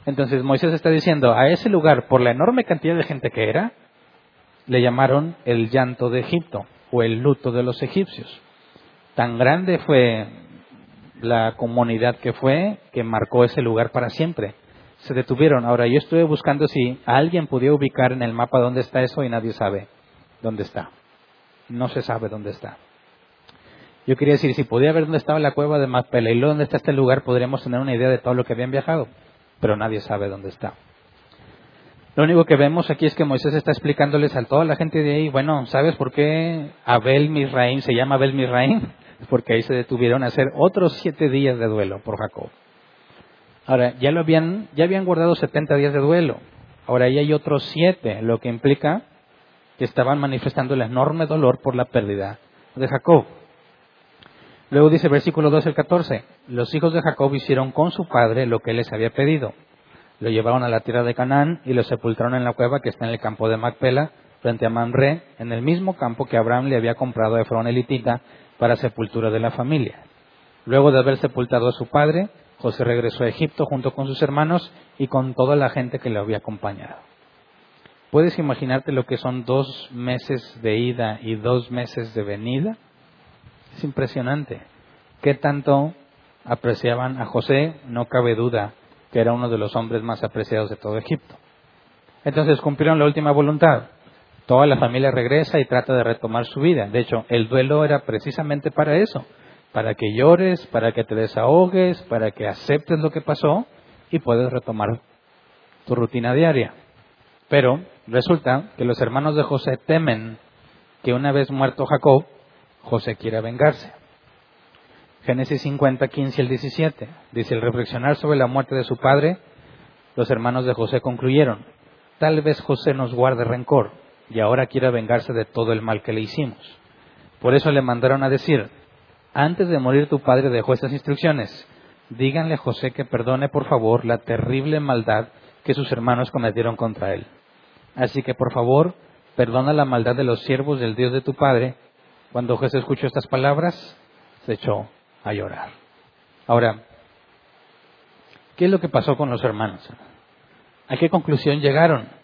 A: Entonces Moisés está diciendo, a ese lugar, por la enorme cantidad de gente que era, le llamaron el llanto de Egipto o el luto de los egipcios. Tan grande fue la comunidad que fue que marcó ese lugar para siempre. Se detuvieron. Ahora, yo estuve buscando si alguien podía ubicar en el mapa dónde está eso y nadie sabe dónde está. No se sabe dónde está. Yo quería decir, si podía ver dónde estaba la cueva de Macpela y luego dónde está este lugar, podríamos tener una idea de todo lo que habían viajado, pero nadie sabe dónde está. Lo único que vemos aquí es que Moisés está explicándoles a toda la gente de ahí, bueno, ¿sabes por qué Abel Misraim se llama Abel Misraim? Porque ahí se detuvieron a hacer otros siete días de duelo por Jacob. Ahora, ya lo habían, ya habían guardado 70 días de duelo. Ahora ahí hay otros siete, lo que implica que estaban manifestando el enorme dolor por la pérdida de Jacob. Luego dice versículo 12 al 14, los hijos de Jacob hicieron con su padre lo que él les había pedido. Lo llevaron a la tierra de Canaán y lo sepultaron en la cueva que está en el campo de Macpela, frente a Mamre, en el mismo campo que Abraham le había comprado a Efrón elitita para sepultura de la familia. Luego de haber sepultado a su padre, José regresó a Egipto junto con sus hermanos y con toda la gente que le había acompañado. ¿Puedes imaginarte lo que son dos meses de ida y dos meses de venida? Es impresionante. ¿Qué tanto apreciaban a José? No cabe duda que era uno de los hombres más apreciados de todo Egipto. Entonces cumplieron la última voluntad. Toda la familia regresa y trata de retomar su vida. De hecho, el duelo era precisamente para eso, para que llores, para que te desahogues, para que aceptes lo que pasó y puedes retomar tu rutina diaria. Pero resulta que los hermanos de José temen que una vez muerto Jacob, José quiera vengarse. Génesis 50, 15 al 17. Dice, el reflexionar sobre la muerte de su padre, los hermanos de José concluyeron, tal vez José nos guarde rencor y ahora quiera vengarse de todo el mal que le hicimos. Por eso le mandaron a decir, antes de morir tu padre dejó estas instrucciones, díganle a José que perdone por favor la terrible maldad que sus hermanos cometieron contra él. Así que por favor, perdona la maldad de los siervos del Dios de tu padre. Cuando José escuchó estas palabras, se echó a llorar. Ahora, ¿qué es lo que pasó con los hermanos? ¿A qué conclusión llegaron?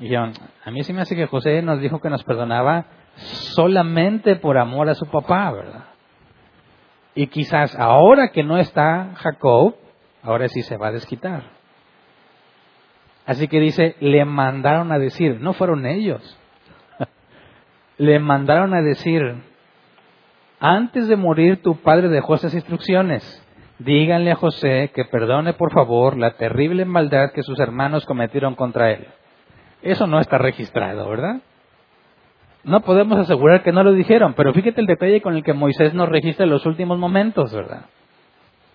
A: Dijeron, a mí sí me hace que José nos dijo que nos perdonaba solamente por amor a su papá, ¿verdad? Y quizás ahora que no está Jacob, ahora sí se va a desquitar. Así que dice, le mandaron a decir, no fueron ellos, le mandaron a decir, antes de morir tu padre dejó esas instrucciones. Díganle a José que perdone por favor la terrible maldad que sus hermanos cometieron contra él. Eso no está registrado, ¿verdad? No podemos asegurar que no lo dijeron, pero fíjate el detalle con el que Moisés nos registra en los últimos momentos, ¿verdad?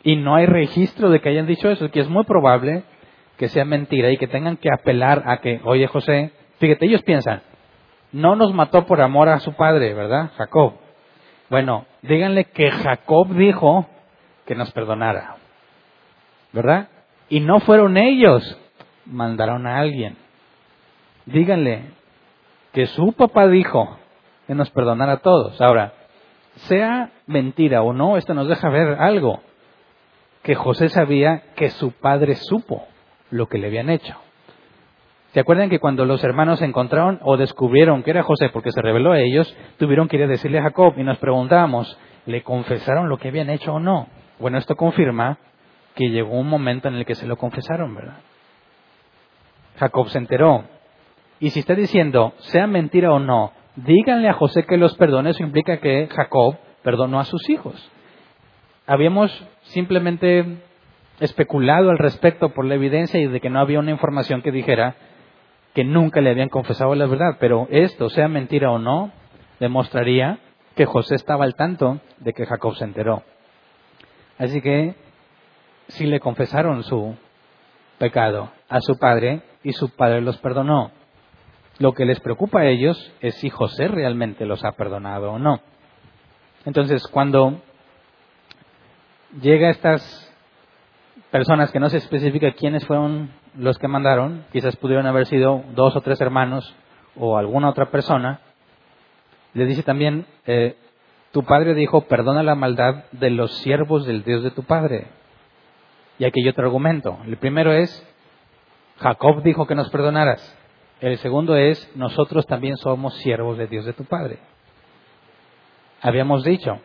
A: Y no hay registro de que hayan dicho eso, que es muy probable que sea mentira y que tengan que apelar a que, oye José, fíjate, ellos piensan, no nos mató por amor a su padre, ¿verdad? Jacob. Bueno, díganle que Jacob dijo que nos perdonara. ¿Verdad? Y no fueron ellos, mandaron a alguien. Díganle que su papá dijo que nos perdonara a todos. Ahora, sea mentira o no, esto nos deja ver algo. Que José sabía que su padre supo lo que le habían hecho. ¿Se acuerdan que cuando los hermanos encontraron o descubrieron que era José porque se reveló a ellos, tuvieron que ir a decirle a Jacob y nos preguntábamos, ¿le confesaron lo que habían hecho o no? Bueno, esto confirma que llegó un momento en el que se lo confesaron, ¿verdad? Jacob se enteró. Y si está diciendo, sea mentira o no, díganle a José que los perdone, eso implica que Jacob perdonó a sus hijos. Habíamos simplemente especulado al respecto por la evidencia y de que no había una información que dijera que nunca le habían confesado la verdad, pero esto, sea mentira o no, demostraría que José estaba al tanto de que Jacob se enteró. Así que si le confesaron su pecado a su padre y su padre los perdonó. Lo que les preocupa a ellos es si José realmente los ha perdonado o no. Entonces, cuando llega estas personas que no se especifica quiénes fueron los que mandaron, quizás pudieron haber sido dos o tres hermanos o alguna otra persona, le dice también, eh, tu padre dijo, perdona la maldad de los siervos del Dios de tu padre. Y aquí hay otro argumento. El primero es, Jacob dijo que nos perdonaras. El segundo es, nosotros también somos siervos de Dios de tu padre. Habíamos dicho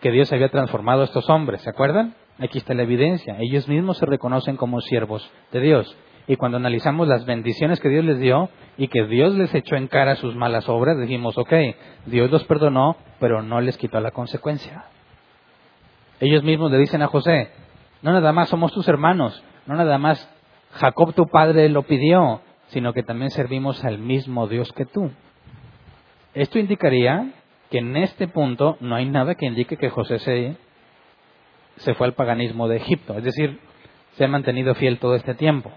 A: que Dios había transformado a estos hombres, ¿se acuerdan? Aquí está la evidencia. Ellos mismos se reconocen como siervos de Dios. Y cuando analizamos las bendiciones que Dios les dio y que Dios les echó en cara sus malas obras, dijimos, ok, Dios los perdonó, pero no les quitó la consecuencia. Ellos mismos le dicen a José, no nada más somos tus hermanos, no nada más Jacob tu padre lo pidió, sino que también servimos al mismo Dios que tú. Esto indicaría que en este punto no hay nada que indique que José se, se fue al paganismo de Egipto, es decir, se ha mantenido fiel todo este tiempo.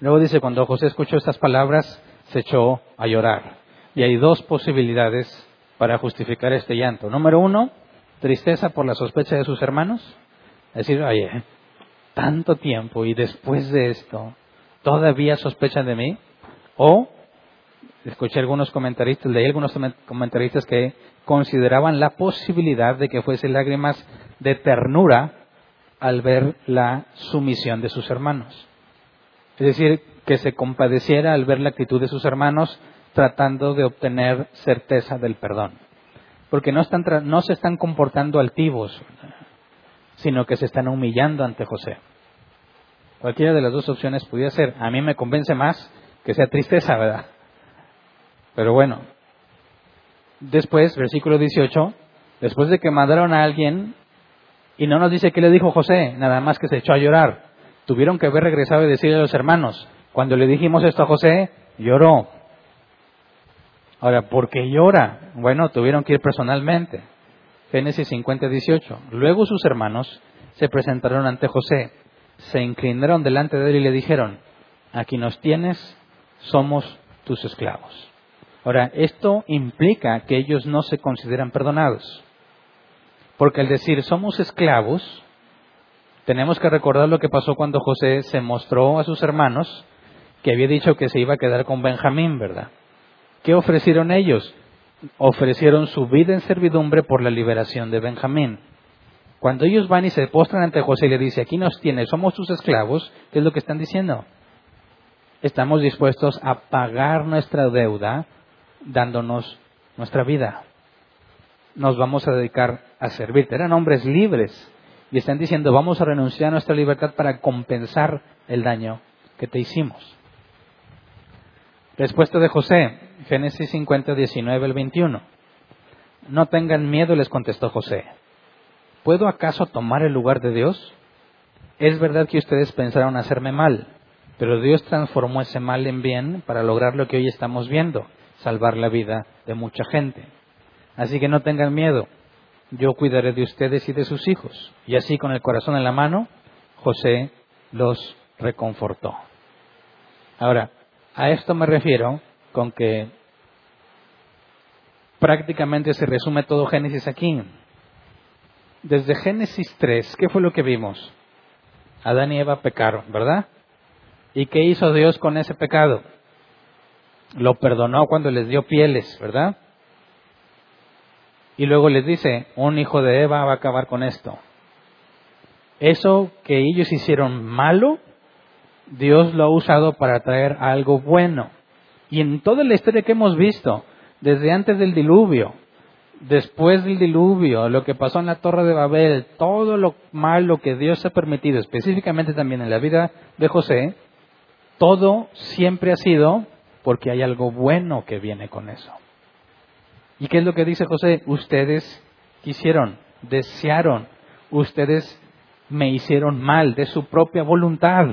A: Luego dice, cuando José escuchó estas palabras, se echó a llorar. Y hay dos posibilidades para justificar este llanto. Número uno, tristeza por la sospecha de sus hermanos. Es decir, oye, tanto tiempo y después de esto, ¿todavía sospechan de mí? O, escuché algunos comentaristas, leí algunos comentaristas que consideraban la posibilidad de que fuese lágrimas de ternura al ver la sumisión de sus hermanos. Es decir, que se compadeciera al ver la actitud de sus hermanos tratando de obtener certeza del perdón. Porque no, están, no se están comportando altivos, sino que se están humillando ante José. Cualquiera de las dos opciones podría ser. A mí me convence más que sea tristeza, ¿verdad? Pero bueno. Después, versículo 18, después de que mandaron a alguien, y no nos dice qué le dijo José, nada más que se echó a llorar. Tuvieron que haber regresado y decirle a los hermanos, cuando le dijimos esto a José, lloró. Ahora, ¿por qué llora? Bueno, tuvieron que ir personalmente. Génesis 50, 18. Luego sus hermanos se presentaron ante José, se inclinaron delante de él y le dijeron, aquí nos tienes, somos tus esclavos. Ahora, esto implica que ellos no se consideran perdonados. Porque al decir somos esclavos, tenemos que recordar lo que pasó cuando José se mostró a sus hermanos que había dicho que se iba a quedar con Benjamín, ¿verdad? ¿Qué ofrecieron ellos? Ofrecieron su vida en servidumbre por la liberación de Benjamín. Cuando ellos van y se postran ante José y le dice, aquí nos tienes, somos tus esclavos, ¿qué es lo que están diciendo? Estamos dispuestos a pagar nuestra deuda dándonos nuestra vida. Nos vamos a dedicar a servirte. Eran hombres libres, y están diciendo, vamos a renunciar a nuestra libertad para compensar el daño que te hicimos. Respuesta de José, Génesis 50, 19 al 21. No tengan miedo, les contestó José. ¿Puedo acaso tomar el lugar de Dios? Es verdad que ustedes pensaron hacerme mal, pero Dios transformó ese mal en bien para lograr lo que hoy estamos viendo, salvar la vida de mucha gente. Así que no tengan miedo, yo cuidaré de ustedes y de sus hijos. Y así con el corazón en la mano, José los reconfortó. Ahora, a esto me refiero con que prácticamente se resume todo Génesis aquí. Desde Génesis 3, ¿qué fue lo que vimos? Adán y Eva pecaron, ¿verdad? ¿Y qué hizo Dios con ese pecado? Lo perdonó cuando les dio pieles, ¿verdad? Y luego les dice, un hijo de Eva va a acabar con esto. Eso que ellos hicieron malo, Dios lo ha usado para traer algo bueno. Y en toda la historia que hemos visto, desde antes del diluvio, después del diluvio, lo que pasó en la Torre de Babel, todo lo malo que Dios ha permitido, específicamente también en la vida de José, todo siempre ha sido porque hay algo bueno que viene con eso. ¿Y qué es lo que dice José? Ustedes quisieron, desearon, ustedes me hicieron mal de su propia voluntad,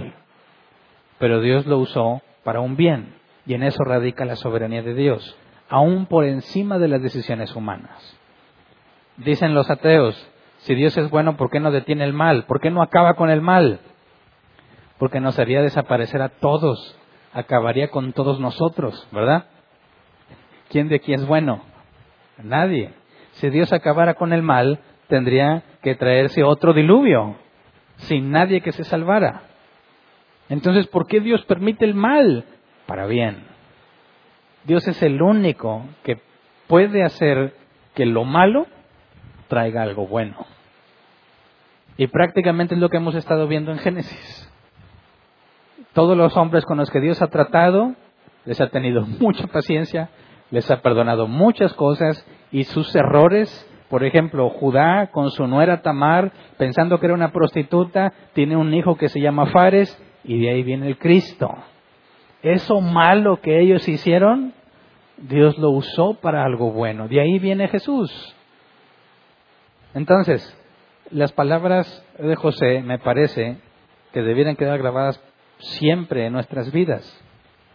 A: pero Dios lo usó para un bien, y en eso radica la soberanía de Dios, aún por encima de las decisiones humanas. Dicen los ateos, si Dios es bueno, ¿por qué no detiene el mal? ¿Por qué no acaba con el mal? Porque nos haría desaparecer a todos, acabaría con todos nosotros, ¿verdad? ¿Quién de aquí es bueno? Nadie. Si Dios acabara con el mal, tendría que traerse otro diluvio, sin nadie que se salvara. Entonces, ¿por qué Dios permite el mal? Para bien. Dios es el único que puede hacer que lo malo traiga algo bueno. Y prácticamente es lo que hemos estado viendo en Génesis. Todos los hombres con los que Dios ha tratado, les ha tenido mucha paciencia, les ha perdonado muchas cosas y sus errores, por ejemplo, Judá con su nuera Tamar, pensando que era una prostituta, tiene un hijo que se llama Fares y de ahí viene el Cristo. Eso malo que ellos hicieron, Dios lo usó para algo bueno. De ahí viene Jesús. Entonces, las palabras de José me parece que debieran quedar grabadas siempre en nuestras vidas.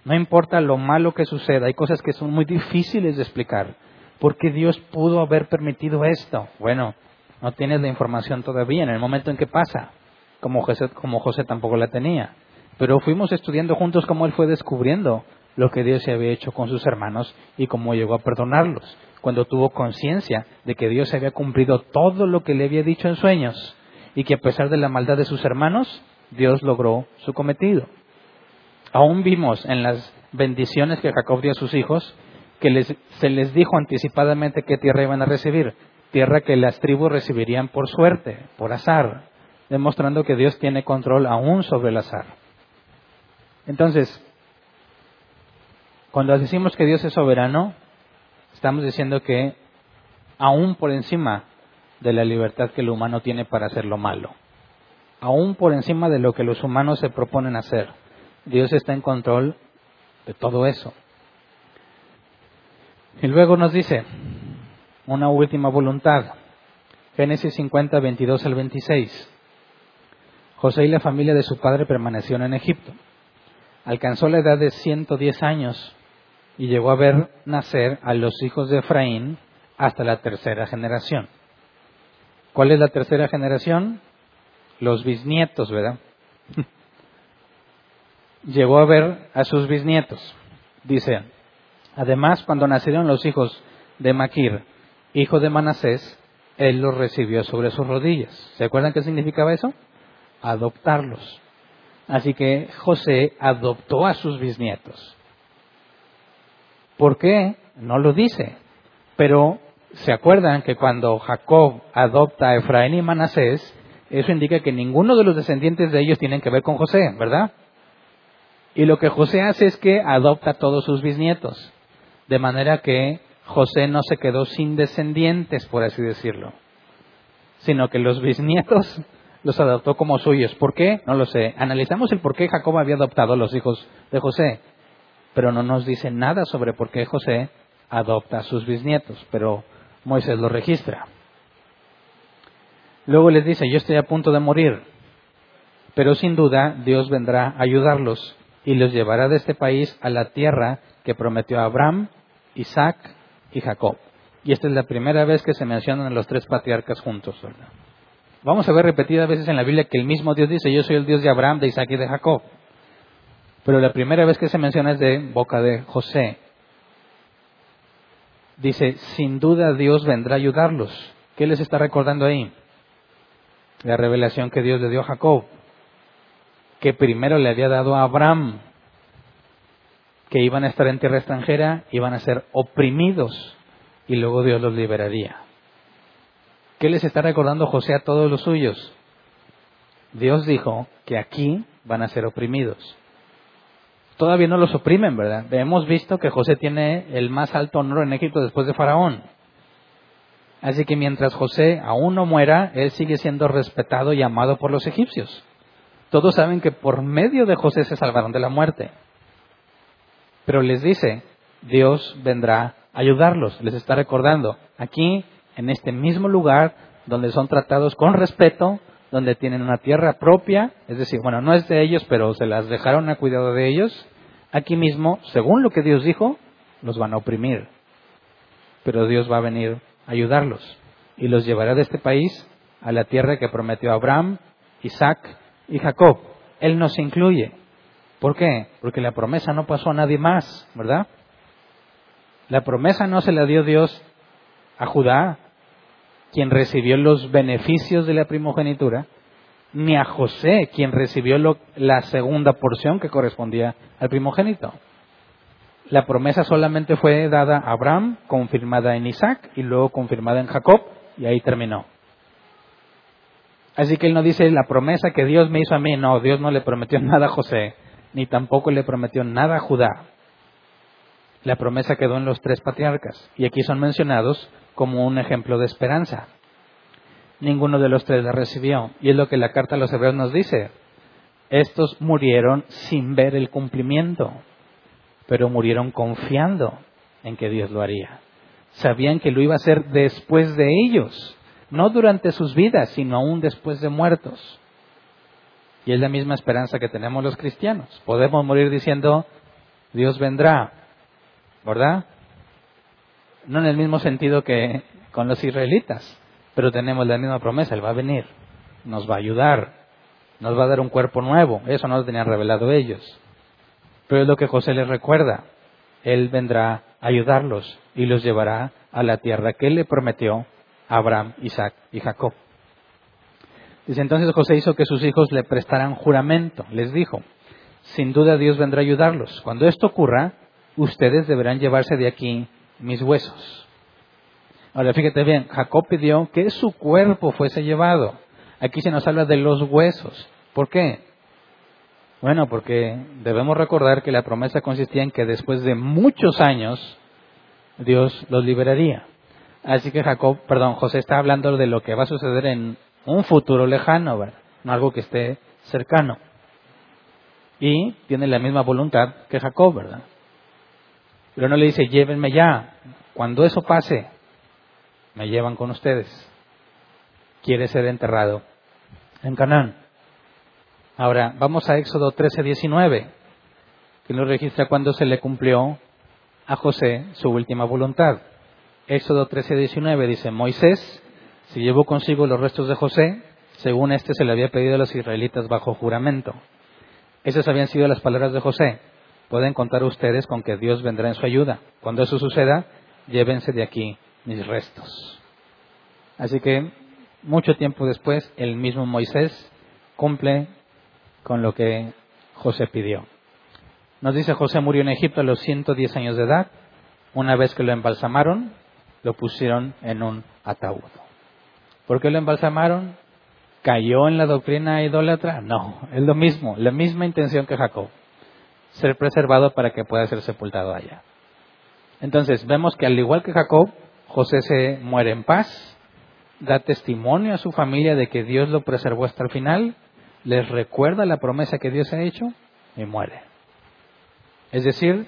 A: No importa lo malo que suceda, hay cosas que son muy difíciles de explicar. ¿Por qué Dios pudo haber permitido esto? Bueno, no tienes la información todavía en el momento en que pasa, como José, como José tampoco la tenía. Pero fuimos estudiando juntos cómo él fue descubriendo lo que Dios se había hecho con sus hermanos y cómo llegó a perdonarlos, cuando tuvo conciencia de que Dios había cumplido todo lo que le había dicho en sueños y que a pesar de la maldad de sus hermanos, Dios logró su cometido. Aún vimos en las bendiciones que Jacob dio a sus hijos que se les dijo anticipadamente qué tierra iban a recibir, tierra que las tribus recibirían por suerte, por azar, demostrando que Dios tiene control aún sobre el azar. Entonces, cuando decimos que Dios es soberano, estamos diciendo que aún por encima de la libertad que el humano tiene para hacer lo malo, aún por encima de lo que los humanos se proponen hacer, Dios está en control de todo eso. Y luego nos dice una última voluntad. Génesis 50, 22 al 26. José y la familia de su padre permanecieron en Egipto. Alcanzó la edad de 110 años y llegó a ver nacer a los hijos de Efraín hasta la tercera generación. ¿Cuál es la tercera generación? Los bisnietos, ¿verdad? llegó a ver a sus bisnietos. Dice, además cuando nacieron los hijos de Maquir, hijo de Manasés, él los recibió sobre sus rodillas. ¿Se acuerdan qué significaba eso? Adoptarlos. Así que José adoptó a sus bisnietos. ¿Por qué? No lo dice. Pero se acuerdan que cuando Jacob adopta a Efraín y Manasés, eso indica que ninguno de los descendientes de ellos tienen que ver con José, ¿verdad? Y lo que José hace es que adopta a todos sus bisnietos, de manera que José no se quedó sin descendientes, por así decirlo, sino que los bisnietos los adoptó como suyos. ¿Por qué? No lo sé. Analizamos el por qué Jacob había adoptado a los hijos de José, pero no nos dice nada sobre por qué José adopta a sus bisnietos, pero Moisés lo registra. Luego les dice, yo estoy a punto de morir, pero sin duda Dios vendrá a ayudarlos y los llevará de este país a la tierra que prometió a Abraham, Isaac y Jacob. Y esta es la primera vez que se mencionan los tres patriarcas juntos. Vamos a ver repetidas veces en la Biblia que el mismo Dios dice, yo soy el Dios de Abraham, de Isaac y de Jacob. Pero la primera vez que se menciona es de boca de José. Dice, sin duda Dios vendrá a ayudarlos. ¿Qué les está recordando ahí? La revelación que Dios le dio a Jacob que primero le había dado a Abraham, que iban a estar en tierra extranjera, iban a ser oprimidos y luego Dios los liberaría. ¿Qué les está recordando José a todos los suyos? Dios dijo que aquí van a ser oprimidos. Todavía no los oprimen, ¿verdad? Hemos visto que José tiene el más alto honor en Egipto después de Faraón. Así que mientras José aún no muera, él sigue siendo respetado y amado por los egipcios. Todos saben que por medio de José se salvaron de la muerte. Pero les dice, Dios vendrá a ayudarlos. Les está recordando, aquí, en este mismo lugar, donde son tratados con respeto, donde tienen una tierra propia, es decir, bueno, no es de ellos, pero se las dejaron a cuidado de ellos, aquí mismo, según lo que Dios dijo, los van a oprimir. Pero Dios va a venir a ayudarlos y los llevará de este país a la tierra que prometió Abraham, Isaac y Jacob. Él nos incluye. ¿Por qué? Porque la promesa no pasó a nadie más, ¿verdad? La promesa no se la dio Dios a Judá, quien recibió los beneficios de la primogenitura, ni a José, quien recibió la segunda porción que correspondía al primogénito. la promesa solamente fue dada a Abraham, confirmada en Isaac y luego confirmada en Jacob, y ahí terminó. Así que él no dice la promesa que Dios me hizo a mí, no, Dios no le prometió nada a José, ni tampoco le prometió nada a Judá. La promesa quedó en los tres patriarcas, y aquí son mencionados como un ejemplo de esperanza. Ninguno de los tres la recibió, y es lo que la carta a los hebreos nos dice. Estos murieron sin ver el cumplimiento pero murieron confiando en que Dios lo haría. Sabían que lo iba a hacer después de ellos, no durante sus vidas, sino aún después de muertos. Y es la misma esperanza que tenemos los cristianos. Podemos morir diciendo, Dios vendrá, ¿verdad? No en el mismo sentido que con los israelitas, pero tenemos la misma promesa, Él va a venir, nos va a ayudar, nos va a dar un cuerpo nuevo, eso no lo tenían revelado ellos. Pero es lo que José les recuerda. Él vendrá a ayudarlos y los llevará a la tierra que él le prometió a Abraham, Isaac y Jacob. Dice entonces José hizo que sus hijos le prestaran juramento. Les dijo, sin duda Dios vendrá a ayudarlos. Cuando esto ocurra, ustedes deberán llevarse de aquí mis huesos. Ahora fíjate bien, Jacob pidió que su cuerpo fuese llevado. Aquí se nos habla de los huesos. ¿Por qué? Bueno, porque debemos recordar que la promesa consistía en que después de muchos años Dios los liberaría. Así que Jacob, perdón, José está hablando de lo que va a suceder en un futuro lejano, no algo que esté cercano. Y tiene la misma voluntad que Jacob, ¿verdad? Pero no le dice, llévenme ya. Cuando eso pase, me llevan con ustedes. Quiere ser enterrado en Canaán. Ahora, vamos a Éxodo 13, 19, que nos registra cuando se le cumplió a José su última voluntad. Éxodo 13, 19 dice, Moisés se llevó consigo los restos de José, según éste se le había pedido a los israelitas bajo juramento. Esas habían sido las palabras de José. Pueden contar ustedes con que Dios vendrá en su ayuda. Cuando eso suceda, llévense de aquí mis restos. Así que, mucho tiempo después, el mismo Moisés cumple con lo que José pidió. Nos dice José murió en Egipto a los 110 años de edad. Una vez que lo embalsamaron, lo pusieron en un ataúd. ¿Por qué lo embalsamaron? ¿Cayó en la doctrina idólatra? No, es lo mismo, la misma intención que Jacob. Ser preservado para que pueda ser sepultado allá. Entonces, vemos que al igual que Jacob, José se muere en paz, da testimonio a su familia de que Dios lo preservó hasta el final les recuerda la promesa que Dios ha hecho y muere. Es decir,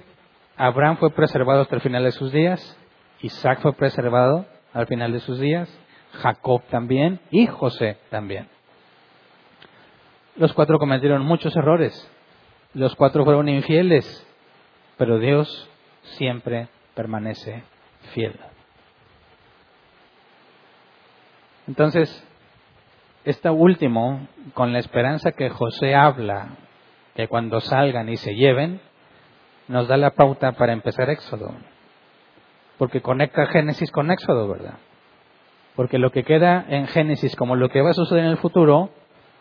A: Abraham fue preservado hasta el final de sus días, Isaac fue preservado al final de sus días, Jacob también y José también. Los cuatro cometieron muchos errores, los cuatro fueron infieles, pero Dios siempre permanece fiel. Entonces, este último, con la esperanza que José habla, que cuando salgan y se lleven, nos da la pauta para empezar Éxodo. Porque conecta Génesis con Éxodo, ¿verdad? Porque lo que queda en Génesis como lo que va a suceder en el futuro,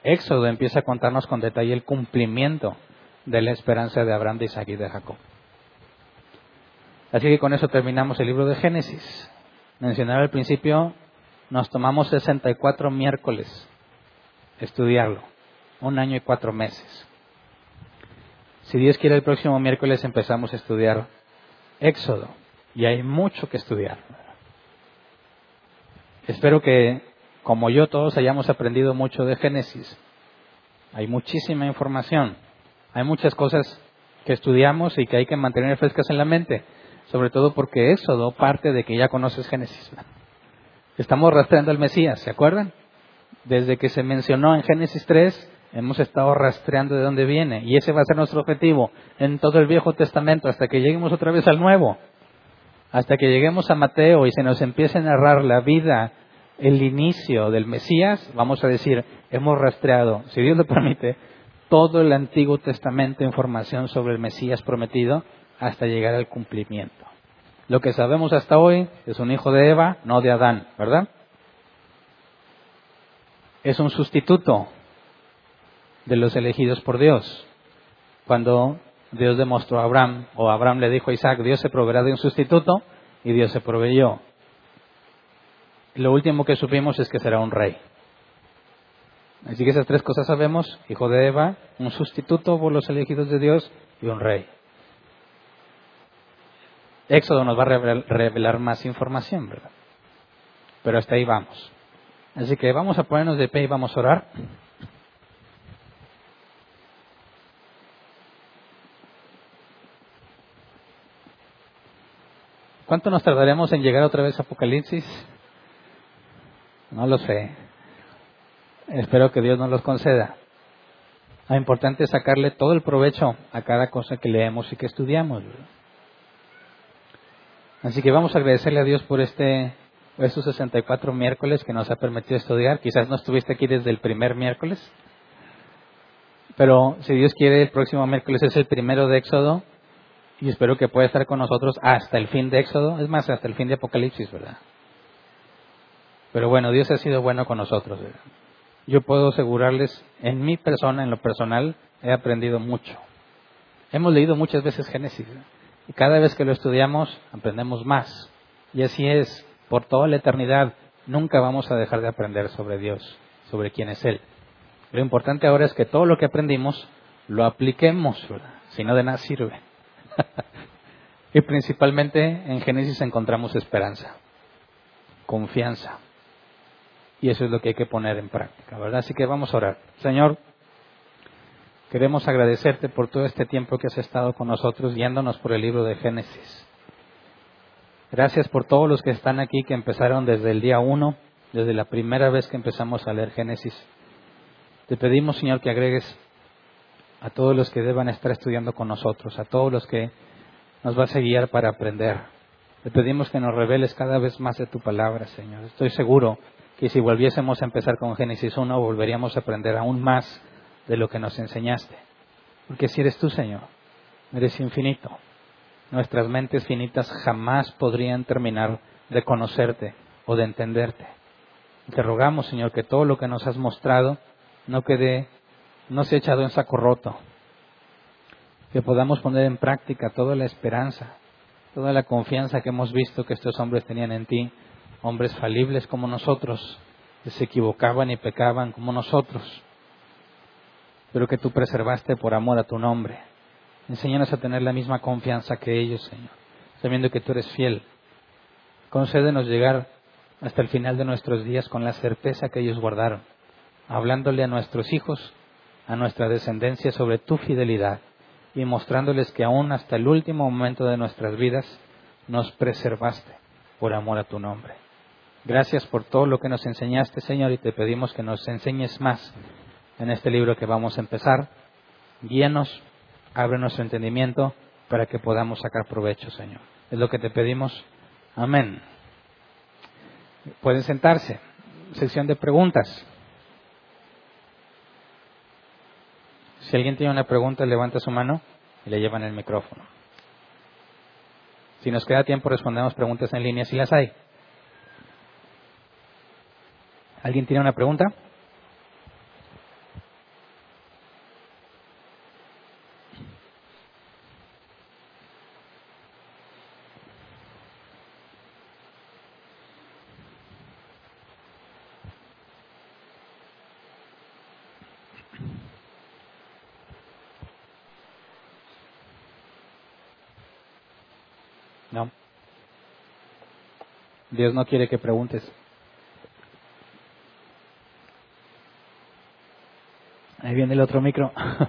A: Éxodo empieza a contarnos con detalle el cumplimiento de la esperanza de Abraham, de Isaac y de Jacob. Así que con eso terminamos el libro de Génesis. Mencionaba al principio, nos tomamos 64 miércoles estudiarlo. Un año y cuatro meses. Si Dios quiere, el próximo miércoles empezamos a estudiar Éxodo. Y hay mucho que estudiar. Espero que, como yo, todos hayamos aprendido mucho de Génesis. Hay muchísima información. Hay muchas cosas que estudiamos y que hay que mantener frescas en la mente. Sobre todo porque Éxodo parte de que ya conoces Génesis. Estamos rastreando al Mesías, ¿se acuerdan? desde que se mencionó en Génesis 3, hemos estado rastreando de dónde viene. Y ese va a ser nuestro objetivo en todo el Viejo Testamento hasta que lleguemos otra vez al Nuevo. Hasta que lleguemos a Mateo y se nos empiece a narrar la vida, el inicio del Mesías, vamos a decir, hemos rastreado, si Dios lo permite, todo el Antiguo Testamento, información sobre el Mesías prometido, hasta llegar al cumplimiento. Lo que sabemos hasta hoy es un hijo de Eva, no de Adán, ¿verdad? es un sustituto de los elegidos por Dios. Cuando Dios demostró a Abraham, o Abraham le dijo a Isaac, Dios se proveerá de un sustituto, y Dios se proveyó. Lo último que supimos es que será un rey. Así que esas tres cosas sabemos, hijo de Eva, un sustituto por los elegidos de Dios y un rey. Éxodo nos va a revelar más información, ¿verdad? Pero hasta ahí vamos. Así que vamos a ponernos de pie y vamos a orar. ¿Cuánto nos tardaremos en llegar otra vez a Apocalipsis? No lo sé. Espero que Dios nos los conceda. Lo importante es sacarle todo el provecho a cada cosa que leemos y que estudiamos. Así que vamos a agradecerle a Dios por este estos 64 miércoles que nos ha permitido estudiar. Quizás no estuviste aquí desde el primer miércoles, pero si Dios quiere, el próximo miércoles es el primero de Éxodo y espero que pueda estar con nosotros hasta el fin de Éxodo, es más, hasta el fin de Apocalipsis, ¿verdad? Pero bueno, Dios ha sido bueno con nosotros. Yo puedo asegurarles, en mi persona, en lo personal, he aprendido mucho. Hemos leído muchas veces Génesis y cada vez que lo estudiamos aprendemos más. Y así es, por toda la eternidad, nunca vamos a dejar de aprender sobre Dios, sobre quién es Él. Lo importante ahora es que todo lo que aprendimos lo apliquemos, si no de nada sirve. y principalmente en Génesis encontramos esperanza, confianza. Y eso es lo que hay que poner en práctica, ¿verdad? Así que vamos a orar. Señor, queremos agradecerte por todo este tiempo que has estado con nosotros guiándonos por el libro de Génesis. Gracias por todos los que están aquí, que empezaron desde el día uno, desde la primera vez que empezamos a leer Génesis. Te pedimos, Señor, que agregues a todos los que deban estar estudiando con nosotros, a todos los que nos vas a guiar para aprender. Te pedimos que nos reveles cada vez más de tu palabra, Señor. Estoy seguro que si volviésemos a empezar con Génesis 1, volveríamos a aprender aún más de lo que nos enseñaste. Porque si eres tú, Señor, eres infinito. Nuestras mentes finitas jamás podrían terminar de conocerte o de entenderte. Te rogamos, Señor, que todo lo que nos has mostrado no quede no se ha echado en saco roto. Que podamos poner en práctica toda la esperanza, toda la confianza que hemos visto que estos hombres tenían en ti, hombres falibles como nosotros, que se equivocaban y pecaban como nosotros, pero que tú preservaste por amor a tu nombre. Enséñanos a tener la misma confianza que ellos, Señor, sabiendo que tú eres fiel. Concédenos llegar hasta el final de nuestros días con la certeza que ellos guardaron, hablándole a nuestros hijos a nuestra descendencia sobre tu fidelidad y mostrándoles que aún hasta el último momento de nuestras vidas nos preservaste por amor a tu nombre. Gracias por todo lo que nos enseñaste, Señor, y te pedimos que nos enseñes más en este libro que vamos a empezar. Guíanos, abre nuestro entendimiento para que podamos sacar provecho, Señor. Es lo que te pedimos. Amén. Pueden sentarse. Sección de preguntas. Si alguien tiene una pregunta, levanta su mano y le llevan el micrófono. Si nos queda tiempo, respondemos preguntas en línea si las hay. ¿Alguien tiene una pregunta? Dios no quiere que preguntes. Viene el otro micro.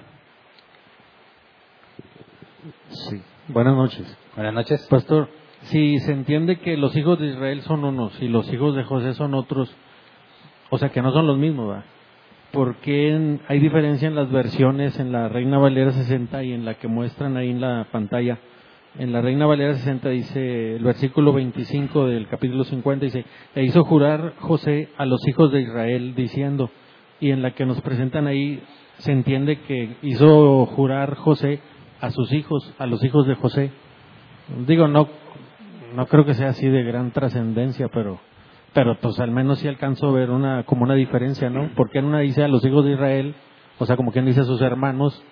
B: Sí. Buenas noches.
A: Buenas noches.
B: Pastor, si se entiende que los hijos de Israel son unos y los hijos de José son otros, o sea que no son los mismos, ¿verdad? ¿Por qué hay diferencia en las versiones en la Reina Valera 60 y en la que muestran ahí en la pantalla? en la Reina Valera 60 dice, el versículo 25 del capítulo 50 dice, e hizo jurar José a los hijos de Israel diciendo, y en la que nos presentan ahí se entiende que hizo jurar José a sus hijos, a los hijos de José. Digo, no, no creo que sea así de gran trascendencia, pero, pero pues al menos sí alcanzo a ver una, como una diferencia, ¿no? Porque en una dice a los hijos de Israel, o sea, como quien dice a sus hermanos,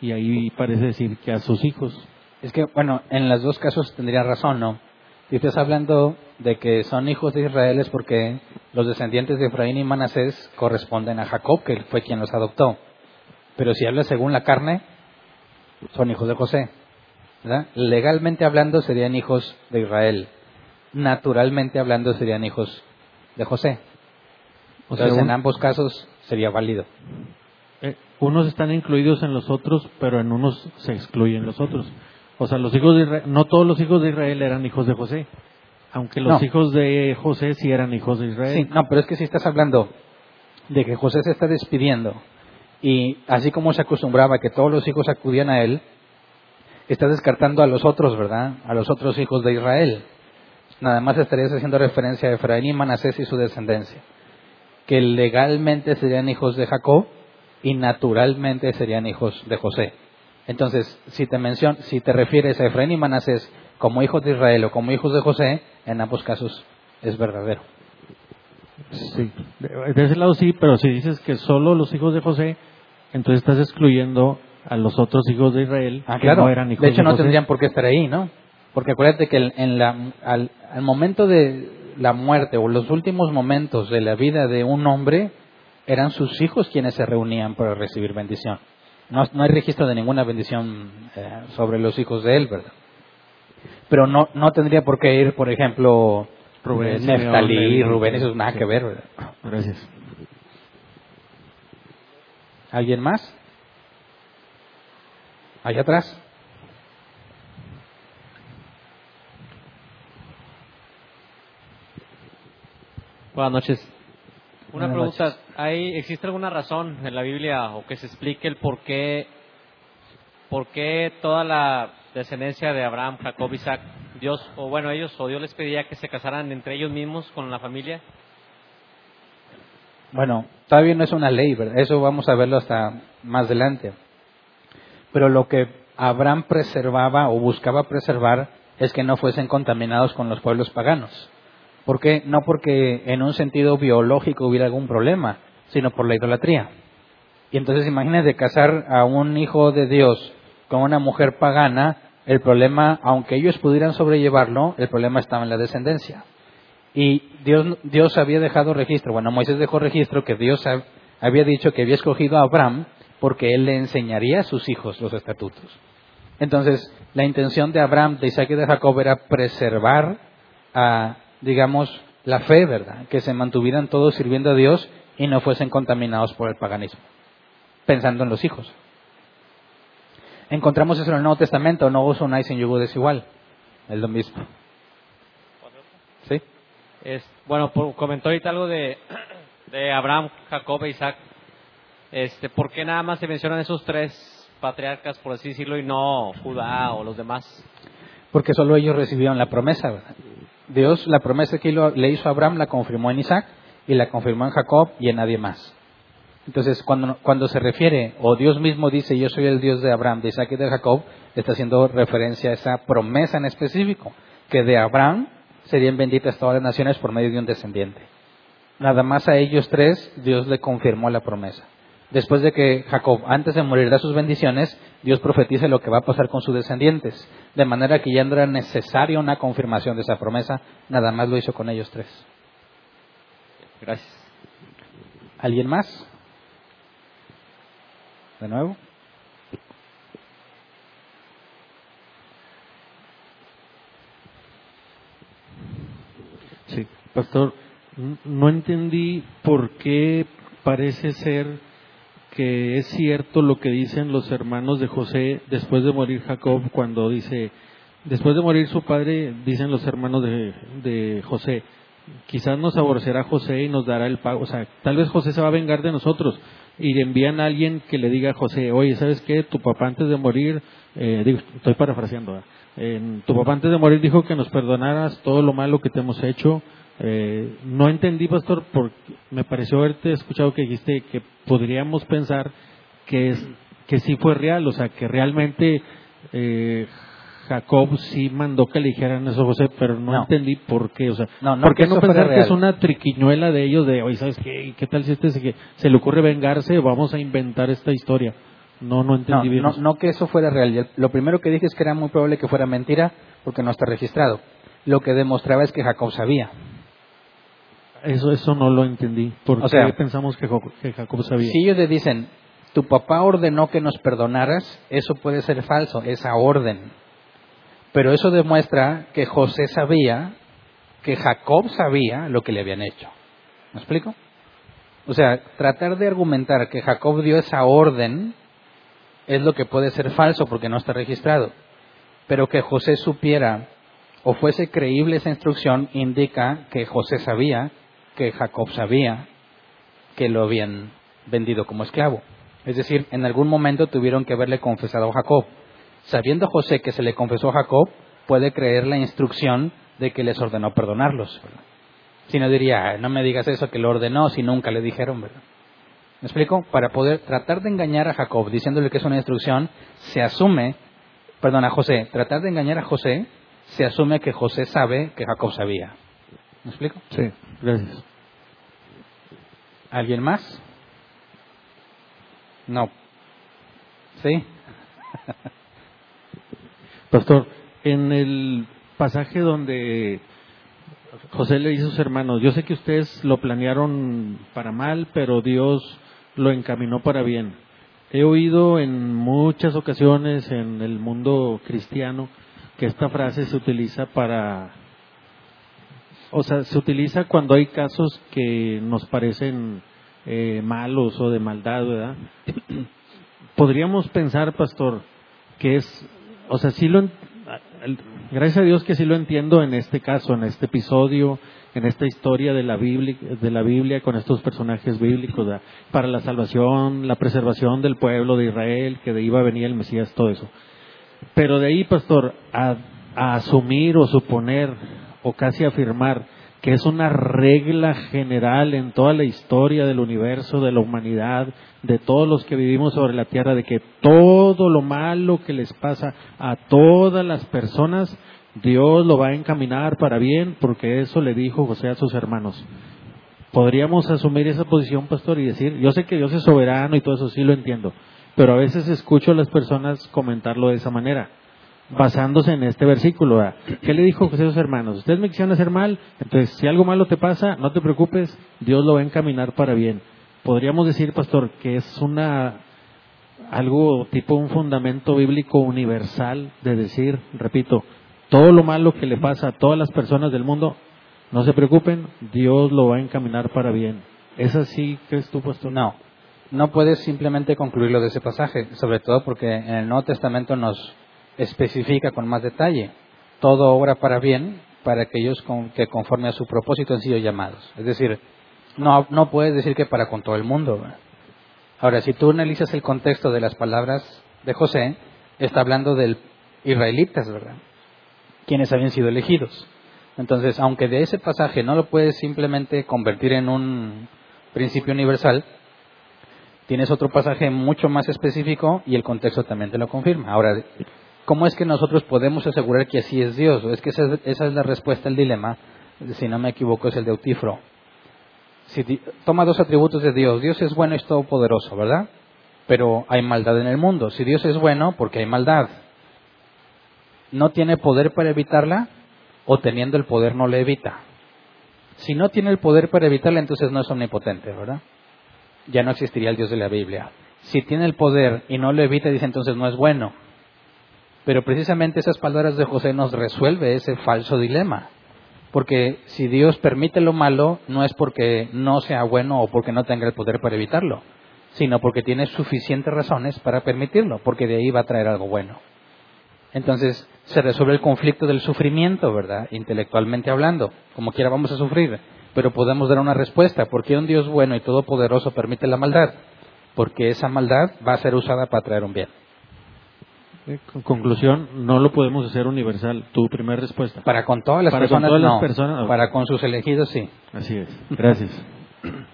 B: y ahí parece decir que a sus hijos.
A: Es que, bueno, en los dos casos tendría razón, ¿no? Si estás hablando de que son hijos de Israel es porque los descendientes de Efraín y Manasés corresponden a Jacob, que fue quien los adoptó. Pero si hablas según la carne, son hijos de José. ¿verdad? Legalmente hablando serían hijos de Israel. Naturalmente hablando serían hijos de José.
B: O sea,
A: Entonces, en ambos casos sería válido.
B: eh, unos están incluidos en los otros, pero en unos se excluyen los otros. O sea, los hijos de Israel, no todos los hijos de Israel eran hijos de José, aunque los
A: No.
B: hijos de José sí eran hijos de Israel.
A: Sí, no, pero es que si estás hablando de que José se está despidiendo y así como se acostumbraba que todos los hijos acudían a él, está descartando a los otros, ¿verdad? A los otros hijos de Israel. Nada más estarías haciendo referencia a Efraín y Manasés y su descendencia, que legalmente serían hijos de Jacob y naturalmente serían hijos de José. Entonces, si te mencion, si te refieres a Efraín y Manasés como hijos de Israel o como hijos de José, en ambos casos es verdadero.
B: Sí, de, de ese lado sí, pero si dices que solo los hijos de José, entonces estás excluyendo a los otros hijos de Israel
A: Ah,
B: que
A: claro.
B: no eran hijos
A: de hecho, no
B: José.
A: tendrían por qué estar ahí, ¿no? Porque acuérdate que en la, al, al momento de la muerte o los últimos momentos de la vida de un hombre, eran sus hijos quienes se reunían para recibir bendición. No, no hay registro de ninguna bendición eh, sobre los hijos de él, ¿verdad? Pero no, no tendría por qué ir, por ejemplo,
B: Rubén,
A: eh, Neftalí, Rubén, eso es nada
B: sí.
A: que ver, ¿verdad?
B: Gracias.
A: ¿Alguien más? Allá atrás.
C: Buenas noches. Una
A: Buenas
C: pregunta, ¿hay, ¿existe alguna razón en la Biblia o que se explique el por qué, por qué toda la descendencia de Abraham, Jacob, Isaac, Dios, o bueno, ellos, o Dios les pedía que se casaran entre ellos mismos con la familia?
A: Bueno, todavía no es una ley, ¿verdad? Eso vamos a verlo hasta más adelante. Pero lo que Abraham preservaba o buscaba preservar es que no fuesen contaminados con los pueblos paganos. ¿Por qué? No porque en un sentido biológico hubiera algún problema, sino por la idolatría. Y entonces imagínate casar a un hijo de Dios con una mujer pagana, el problema, aunque ellos pudieran sobrellevarlo, el problema estaba en la descendencia. Y Dios, Dios había dejado registro, bueno, Moisés dejó registro que Dios hab- había dicho que había escogido a Abraham porque él le enseñaría a sus hijos los estatutos. Entonces, la intención de Abraham, de Isaac y de Jacob era preservar, a, digamos, la fe, ¿verdad? Que se mantuvieran todos sirviendo a Dios y no fuesen contaminados por el paganismo, pensando en los hijos. Encontramos eso en el Nuevo Testamento, no os unáis en yugo desigual, es lo mismo. ¿Sí?
C: Es, bueno, comentó ahorita algo de, de Abraham, Jacob e Isaac. Este, ¿Por qué nada más se mencionan esos tres patriarcas, por así decirlo, y no Judá o los demás?
A: Porque solo ellos recibieron la promesa, ¿verdad? Dios, la promesa que le hizo a Abraham, la confirmó en Isaac y la confirmó en Jacob y en nadie más. Entonces, cuando, cuando se refiere, o Dios mismo dice, yo soy el Dios de Abraham, de Isaac y de Jacob, está haciendo referencia a esa promesa en específico, que de Abraham serían benditas todas las naciones por medio de un descendiente. Nada más a ellos tres, Dios le confirmó la promesa. Después de que Jacob, antes de morir, da sus bendiciones, Dios profetiza lo que va a pasar con sus descendientes. De manera que ya no era necesaria una confirmación de esa promesa, nada más lo hizo con ellos tres.
C: Gracias.
A: ¿Alguien más? ¿De nuevo?
B: Sí, pastor, no entendí por qué parece ser que es cierto lo que dicen los hermanos de José después de morir Jacob cuando dice, después de morir su padre, dicen los hermanos de, de José, quizás nos aborrecerá José y nos dará el pago, o sea, tal vez José se va a vengar de nosotros y le envían a alguien que le diga a José, oye, ¿sabes qué? Tu papá antes de morir, eh, estoy parafraseando, tu papá antes de morir dijo que nos perdonaras todo lo malo que te hemos hecho. Eh, no entendí, pastor, porque me pareció haberte escuchado que dijiste que podríamos pensar que, es, que sí fue real, o sea, que realmente eh, Jacob sí mandó que le dijeran eso a José, pero no,
A: No.
B: entendí por qué, o sea,
A: No, no
B: ¿por qué no pensar que es una triquiñuela de ellos de, oye, ¿sabes qué? ¿Qué tal si este se, le ocurre vengarse? Vamos a inventar esta historia. No, no entendí
A: no,
B: bien.
A: no, no que eso fuera real. Lo primero que dije es que era muy probable que fuera mentira porque no está registrado. Lo que demostraba es que Jacob sabía.
B: Eso, eso no lo entendí. ¿Por
A: O
B: qué
A: sea,
B: pensamos que, que Jacob sabía?
A: Si ellos le dicen, tu papá ordenó que nos perdonaras, eso puede ser falso, esa orden. Pero eso demuestra que José sabía, que Jacob sabía lo que le habían hecho. ¿Me explico? O sea, tratar de argumentar que Jacob dio esa orden es lo que puede ser falso porque no está registrado. Pero que José supiera o fuese creíble esa instrucción indica que José sabía, que Jacob sabía que lo habían vendido como esclavo. Es decir, en algún momento tuvieron que haberle confesado a Jacob. Sabiendo José que se le confesó a Jacob, puede creer la instrucción de que les ordenó perdonarlos. Si no diría, "Ah, no me digas eso que lo ordenó si nunca le dijeron, ¿verdad? ¿Me explico? Para poder tratar de engañar a Jacob diciéndole que es una instrucción, se asume, perdón, a José, tratar de engañar a José, se asume que José sabe que Jacob sabía. ¿Me explico?
B: Sí, gracias.
A: ¿Alguien más? No. ¿Sí?
B: Pastor, en el pasaje donde José le dice a sus hermanos, yo sé que ustedes lo planearon para mal, pero Dios lo encaminó para bien. He oído en muchas ocasiones en el mundo cristiano que esta frase se utiliza para, o sea, se utiliza cuando hay casos que nos parecen eh, malos o de maldad, ¿verdad? Podríamos pensar, pastor, que es, o sea, sí lo, gracias a Dios que sí lo entiendo en este caso, en este episodio, en esta historia de la Biblia, de la Biblia con estos personajes bíblicos, ¿verdad? para la salvación, la preservación del pueblo de Israel, que de iba a venir el Mesías, todo eso. Pero de ahí, pastor, a, a asumir o suponer o casi afirmar que es una regla general en toda la historia del universo, de la humanidad, de todos los que vivimos sobre la tierra, de que todo lo malo que les pasa a todas las personas, Dios lo va a encaminar para bien, porque eso le dijo José a sus hermanos. Podríamos asumir esa posición, pastor, y decir, yo sé que Dios es soberano y todo eso sí lo entiendo, pero a veces escucho a las personas comentarlo de esa manera, basándose en este versículo. ¿verdad? ¿Qué le dijo José a sus hermanos? Ustedes me quisieron hacer mal, entonces si algo malo te pasa, no te preocupes, Dios lo va a encaminar para bien. Podríamos decir, pastor, que es una algo tipo un fundamento bíblico universal de decir, repito, todo lo malo que le pasa a todas las personas del mundo, no se preocupen, Dios lo va a encaminar para bien. ¿Es así, crees tú, pastor?
A: No, no puedes simplemente concluirlo de ese pasaje, sobre todo porque en el Nuevo Testamento nos especifica con más detalle. Todo obra para bien para aquellos con- que conforme a su propósito han sido llamados. Es decir, no, no puedes decir que para con todo el mundo. Ahora, si tú analizas el contexto de las palabras de José, está hablando de israelitas, ¿verdad? Quienes habían sido elegidos. Entonces, aunque de ese pasaje no lo puedes simplemente convertir en un principio universal, tienes otro pasaje mucho más específico y el contexto también te lo confirma. Ahora, ¿cómo es que nosotros podemos asegurar que así es Dios? Es que esa es, esa es la respuesta al dilema, si no me equivoco es el de Eutifro. Si toma dos atributos de Dios, Dios es bueno y es todopoderoso, ¿verdad? Pero hay maldad en el mundo. Si Dios es bueno, porque hay maldad. ¿No tiene poder para evitarla? ¿O teniendo el poder no la evita? Si no tiene el poder para evitarla, entonces no es omnipotente, ¿verdad? ya no existiría el Dios de la Biblia. Si tiene el poder y no lo evita, dice entonces no es bueno. Pero precisamente esas palabras de José nos resuelve ese falso dilema. Porque si Dios permite lo malo, no es porque no sea bueno o porque no tenga el poder para evitarlo, sino porque tiene suficientes razones para permitirlo, porque de ahí va a traer algo bueno. Entonces se resuelve el conflicto del sufrimiento, ¿verdad? Intelectualmente hablando. Como quiera vamos a sufrir, pero podemos dar una respuesta. ¿Por qué un Dios bueno y todopoderoso permite la maldad? Porque esa maldad va a ser usada para traer un bien.
B: Con conclusión, no lo podemos hacer universal. Tu primera respuesta.
A: Para con todas las
B: Para con
A: personas,
B: las
A: no.
B: personas.
A: Para con sus elegidos, sí.
B: Así es. Gracias.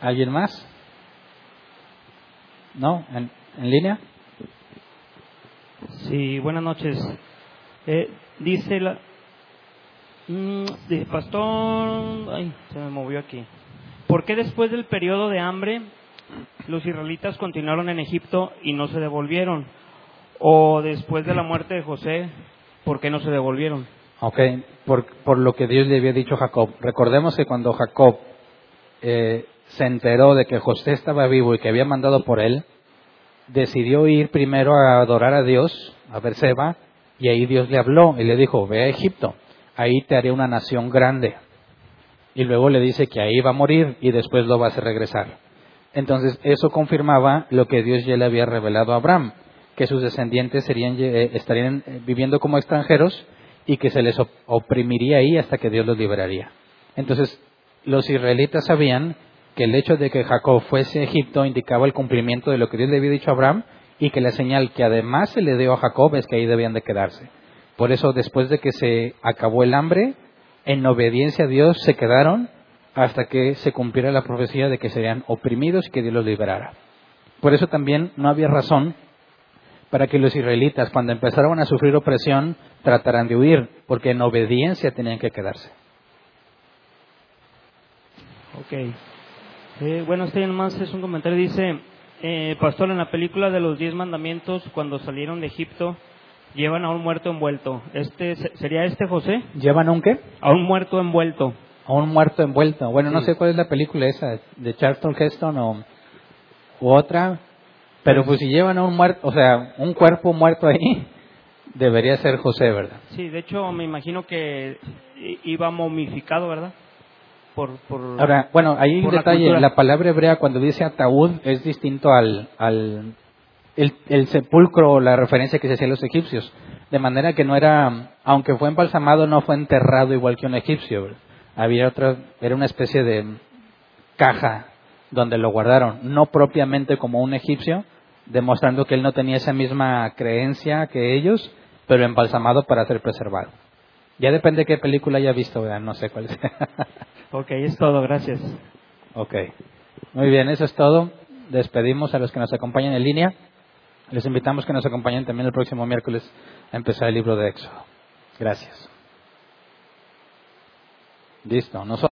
A: ¿Alguien más? ¿No? ¿En, en línea?
D: Sí, buenas noches. Eh, dice la. Mm, dice, pastor. Ay, se me movió aquí. ¿Por qué después del periodo de hambre los israelitas continuaron en Egipto y no se devolvieron. O después de la muerte de José, ¿por qué no se devolvieron?
A: Ok, por, lo que Dios le había dicho a Jacob. Recordemos que cuando Jacob eh, se enteró de que José estaba vivo y que había mandado por él, decidió ir primero a adorar a Dios, a Berseba, y ahí Dios le habló y le dijo, ve a Egipto, ahí te haré una nación grande. Y luego le dice que ahí va a morir y después lo vas a regresar. Entonces eso confirmaba lo que Dios ya le había revelado a Abraham, que sus descendientes serían, eh, estarían eh, viviendo como extranjeros y que se les oprimiría ahí hasta que Dios los liberaría. Entonces los israelitas sabían que el hecho de que Jacob fuese a Egipto indicaba el cumplimiento de lo que Dios le había dicho a Abraham y que la señal que además se le dio a Jacob es que ahí debían de quedarse. Por eso después de que se acabó el hambre, en obediencia a Dios se quedaron hasta que se cumpliera la profecía de que serían oprimidos y que Dios los liberara. Por eso también no había razón para que los israelitas, cuando empezaron a sufrir opresión, trataran de huir, porque en obediencia tenían que quedarse.
D: Ok. Eh, bueno, este más es un comentario. Dice, eh, pastor, en la película de los diez mandamientos, cuando salieron de Egipto, llevan a un muerto envuelto. Este ¿Sería este José?
A: ¿Llevan a un qué?
D: A un muerto envuelto.
A: A un muerto envuelto. Bueno, no sé cuál es la película esa, de Charlton Heston o u otra, pero pues si llevan a un muerto, o sea, un cuerpo muerto ahí, debería ser José, ¿verdad?
D: Sí, de hecho me imagino que iba momificado, ¿verdad?
A: Ahora, bueno, hay un detalle. La, palabra hebrea cuando dice ataúd es distinto al, al el, sepulcro o la referencia que se hacía a los egipcios. De manera que no era, aunque fue embalsamado, no fue enterrado igual que un egipcio. Había otra, era una especie de caja donde lo guardaron, no propiamente como un egipcio, demostrando que él no tenía esa misma creencia que ellos, pero embalsamado para ser preservado. Ya depende de qué película haya visto, no sé cuál es.
D: ok, es todo, gracias.
A: Ok, muy bien, eso es todo. Despedimos a los que nos acompañan en línea. Les invitamos que nos acompañen también el próximo miércoles a empezar el libro de Éxodo. Gracias. Listo. Nosotros